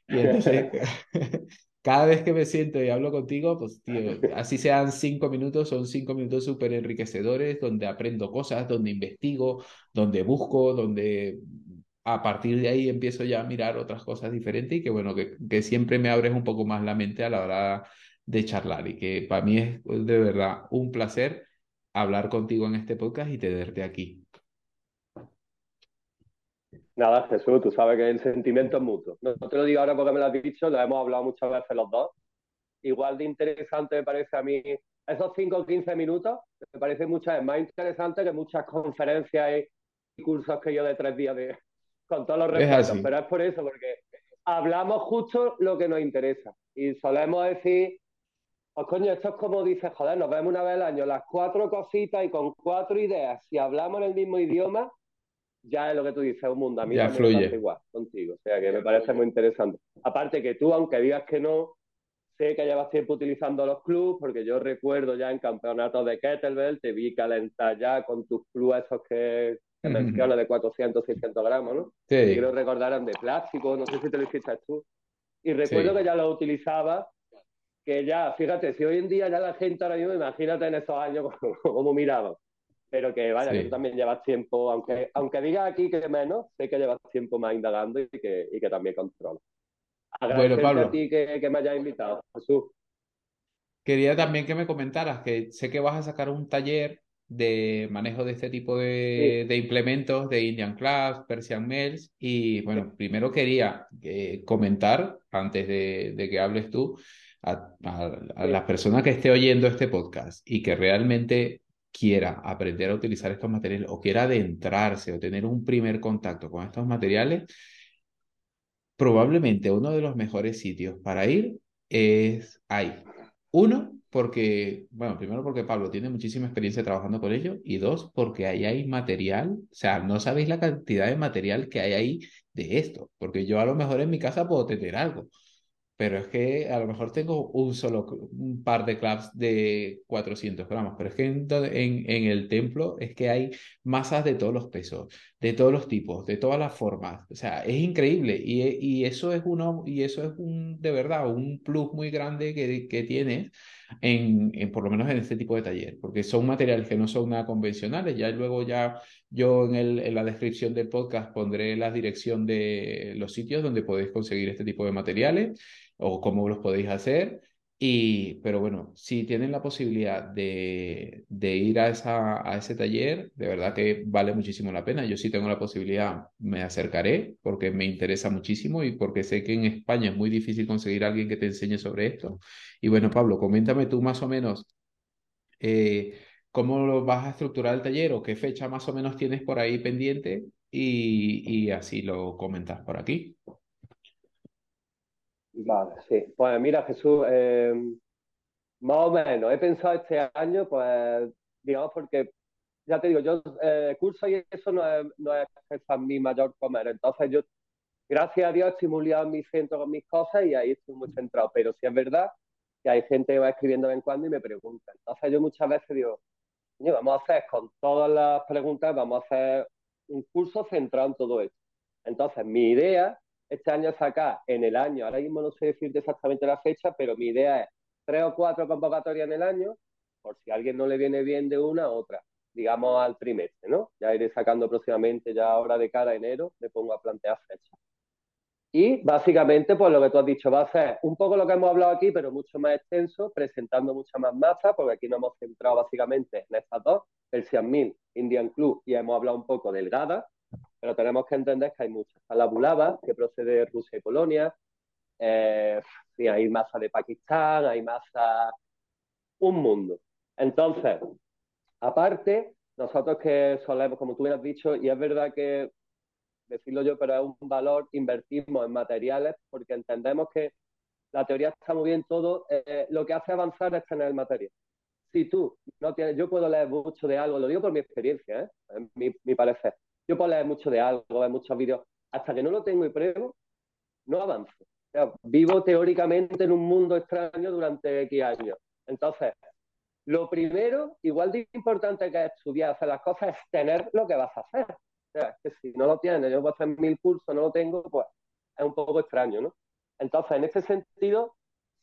Y entonces, cada vez que me siento y hablo contigo, pues, tío, así sean cinco minutos, son cinco minutos súper enriquecedores, donde aprendo cosas, donde investigo, donde busco, donde a partir de ahí empiezo ya a mirar otras cosas diferentes y que bueno, que, siempre me abres un poco más la mente a la hora de charlar y que para mí es pues, de verdad un placer hablar contigo en este podcast y tenerte aquí. Nada, Jesús, tú sabes que el sentimiento es mutuo. No te lo digo ahora porque me lo has dicho, lo hemos hablado muchas veces los dos. igual de interesante me parece a mí esos 5 o 15 minutos, me parece muchas veces más interesante que muchas conferencias y cursos que yo de tres días de, con todos los respetos, pero es por eso, porque hablamos justo lo que nos interesa y solemos decir, pues coño, esto es como dices, joder, nos vemos una vez al año, las cuatro cositas y con cuatro ideas, si hablamos en el mismo idioma, ya es lo que tú dices, un mundo. A mí ya fluye. igual contigo. O sea que me parece muy interesante. Aparte que tú, aunque digas que no, sé que llevas tiempo utilizando los clubs, porque yo recuerdo ya en campeonatos de Kettlebell, te vi calentar ya con tus clubs esos que, mencionas de 400, 600 gramos, ¿no? Sí. Y creo recordar eran de plástico, no sé si te lo hiciste tú. Y recuerdo que ya lo utilizabas, que ya, fíjate, si hoy en día ya la gente ahora mismo, imagínate en esos años cómo, miraban pero que vaya, que tú también llevas tiempo, aunque, aunque digas aquí que menos, sé que llevas tiempo más indagando y que, y que también controlas. bueno, Pablo. a ti que, que me hayas invitado, Jesús. Quería también que me comentaras que sé que vas a sacar un taller de manejo de este tipo de, de implementos de Indian Class, Persian Mails. Y bueno, primero quería eh, comentar, antes de, de, que hables tú, a, a, a las personas que esté oyendo este podcast y que realmente quiera aprender a utilizar estos materiales o quiera adentrarse o tener un primer contacto con estos materiales, probablemente uno de los mejores sitios para ir es ahí. Uno, porque, bueno, primero porque Pablo tiene muchísima experiencia trabajando con ello y dos, porque ahí hay material, o sea, no sabéis la cantidad de material que hay ahí de esto, porque yo a lo mejor en mi casa puedo tener algo, pero es que a lo mejor tengo un solo un par de claps de 400 gramos, pero es que en, en, el templo es que hay masas de todos los pesos, de todos los tipos, de todas las formas, o sea, es increíble y, y eso es uno, y eso es un, de verdad, un plus muy grande que, que tienes en, en, por lo menos en este tipo de taller, porque son materiales que no son nada convencionales, ya luego ya yo en, el, en la descripción del podcast pondré la dirección de los sitios donde podéis conseguir este tipo de materiales o cómo los podéis hacer. Y, pero bueno, si tienen la posibilidad de, de ir a, esa, a ese taller, de verdad que vale muchísimo la pena. Yo sí tengo la posibilidad, me acercaré porque me interesa muchísimo y porque sé que en España es muy difícil conseguir a alguien que te enseñe sobre esto. Y bueno, Pablo, coméntame tú más o menos eh, cómo lo vas a estructurar el taller o qué fecha más o menos tienes por ahí pendiente y, y así lo comentas por aquí. Vale, sí. Pues mira, Jesús, eh, más o menos, he pensado este año, pues, digamos, porque, ya te digo, yo eh, curso y eso no es, no es mi mayor comer. Entonces yo, gracias a Dios, estoy muy liado mi centro con mis cosas y ahí estoy muy centrado. Pero sí es verdad que hay gente que va escribiendo de vez en cuando y me pregunta. Entonces yo muchas veces digo, vamos a hacer con todas las preguntas, vamos a hacer un curso centrado en todo esto. Entonces, mi idea este año sacar en el año, ahora mismo no sé decirte exactamente la fecha, pero mi idea es tres o cuatro convocatorias en el año, por si a alguien no le viene bien de una a otra, digamos al trimestre, ¿no? Ya iré sacando próximamente, ya ahora de cara a enero, me pongo a plantear fechas. Y básicamente, pues lo que tú has dicho va a ser un poco lo que hemos hablado aquí, pero mucho más extenso, presentando mucha más masa, porque aquí nos hemos centrado básicamente en estas dos, el 1000 Indian Club, y hemos hablado un poco del GADA, pero tenemos que entender que hay muchas. Está la bulava, que procede de Rusia y Polonia. Eh, hay masa de Pakistán, hay masa... Un mundo. Entonces, aparte, nosotros que solemos, como tú me has dicho, y es verdad que, decirlo yo, pero es un valor, invertimos en materiales porque entendemos que la teoría está muy bien todo, eh, lo que hace avanzar es tener el material. Si tú no tienes, yo puedo leer mucho de algo, lo digo por mi experiencia, ¿eh? mi, mi parecer. Yo puedo leer mucho de algo, ver muchos vídeos, hasta que no lo tengo y pruebo, no avanzo. vivo teóricamente en un mundo extraño durante X años. Entonces, lo primero, igual de importante que estudiar, hacer las cosas, es tener lo que vas a hacer. O sea, que si no lo tienes, yo puedo hacer mil cursos, no lo tengo, pues es un poco extraño, ¿no? Entonces, en este sentido,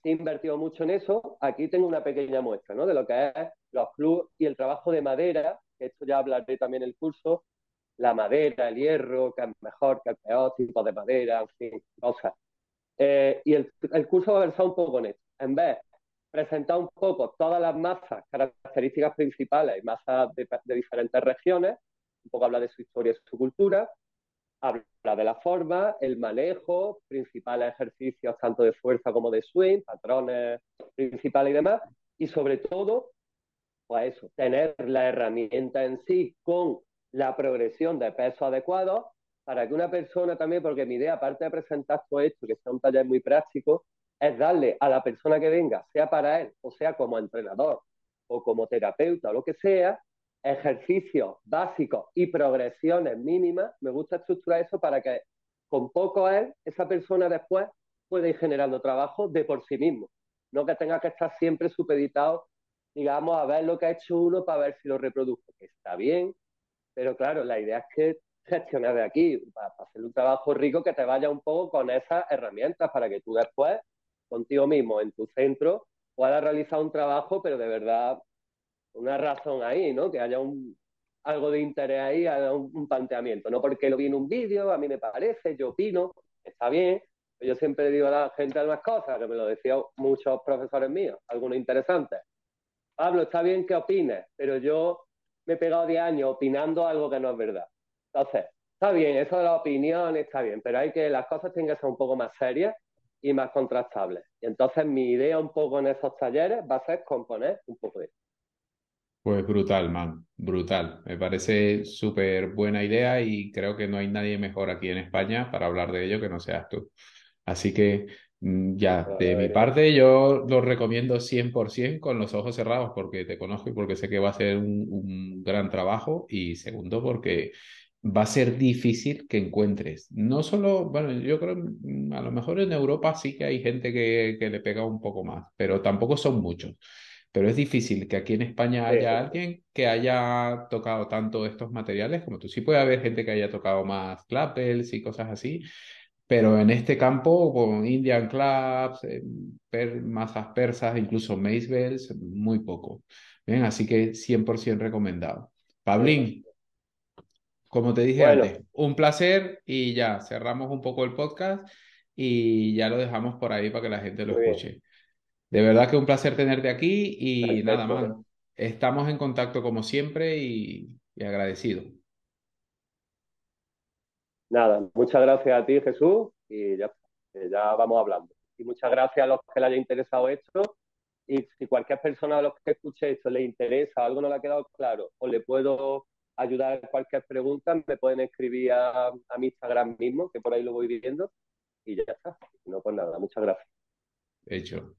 he invertido mucho en eso. Aquí tengo una pequeña muestra, ¿no? De lo que es los clubs y el trabajo de madera, que esto ya hablaré también en el curso, la madera, el hierro, que es mejor, que el peor tipo de madera, fin, cosas. Eh, y el, curso va a versar un poco en esto. En vez de presentar un poco todas las masas, características principales y masas de, diferentes regiones, un poco hablar de su historia y su cultura, habla de la forma, el manejo, principales ejercicios tanto de fuerza como de swing, patrones principales y demás, y sobre todo, pues eso, tener la herramienta en sí con la progresión de peso adecuado para que una persona también, porque mi idea, aparte de presentar todo esto, que sea un taller muy práctico, es darle a la persona que venga, sea para él, o sea como entrenador, o como terapeuta, o lo que sea, ejercicios básicos y progresiones mínimas. Me gusta estructurar eso para que con poco él, esa persona después pueda ir generando trabajo de por sí mismo. No que tenga que estar siempre supeditado, digamos, a ver lo que ha hecho uno para ver si lo reproduzco. Está bien, pero claro, la idea es que gestiones de aquí, para, hacer un trabajo rico que te vaya un poco con esas herramientas para que tú después, contigo mismo, en tu centro, puedas realizar un trabajo, pero de verdad una razón ahí, ¿no? Que haya un, algo de interés ahí, haya un, planteamiento. No porque lo vi en un vídeo, a mí me parece, yo opino, está bien. Yo siempre digo a la gente algunas cosas, que me lo decían muchos profesores míos, algunos interesantes. Pablo, está bien que opines, pero yo me he pegado 10 años opinando algo que no es verdad. Entonces, está bien, eso de la opinión está bien, pero hay que las cosas tienen que ser un poco más serias y más contrastables. Y entonces mi idea un poco en esos talleres va a ser componer un poco de eso. Pues brutal, man, brutal. Me parece súper buena idea y creo que no hay nadie mejor aquí en España para hablar de ello que no seas tú. Así que ya, de mi parte, yo lo recomiendo 100% con los ojos cerrados porque te conozco y porque sé que va a ser un, un gran trabajo y segundo porque va a ser difícil que encuentres. No solo, bueno, yo creo, mm, a lo mejor en Europa sí que hay gente que, que le pega un poco más, pero tampoco son muchos pero es difícil que aquí en España haya alguien que haya tocado tanto estos materiales como tú. Sí puede haber gente que haya tocado más clapels y cosas así, pero en este campo, con Indian claps, eh, masas persas, incluso mace bells, muy poco. ¿Bien? Así que 100% recomendado. Pablín, como te dije antes, un placer y ya cerramos un poco el podcast y ya lo dejamos por ahí para que la gente lo escuche. De verdad que un placer tenerte aquí y nada más. Estamos en contacto como siempre y, agradecido. Nada, muchas gracias a ti, Jesús, y ya, ya vamos hablando. Y muchas gracias a los que le haya interesado esto. Y si cualquier persona de los que escuche esto le interesa, algo no le ha quedado claro, o le puedo ayudar en cualquier pregunta, me pueden escribir a, a mi Instagram mismo, que por ahí lo voy viendo, y ya está. No, pues nada, muchas gracias. Hecho.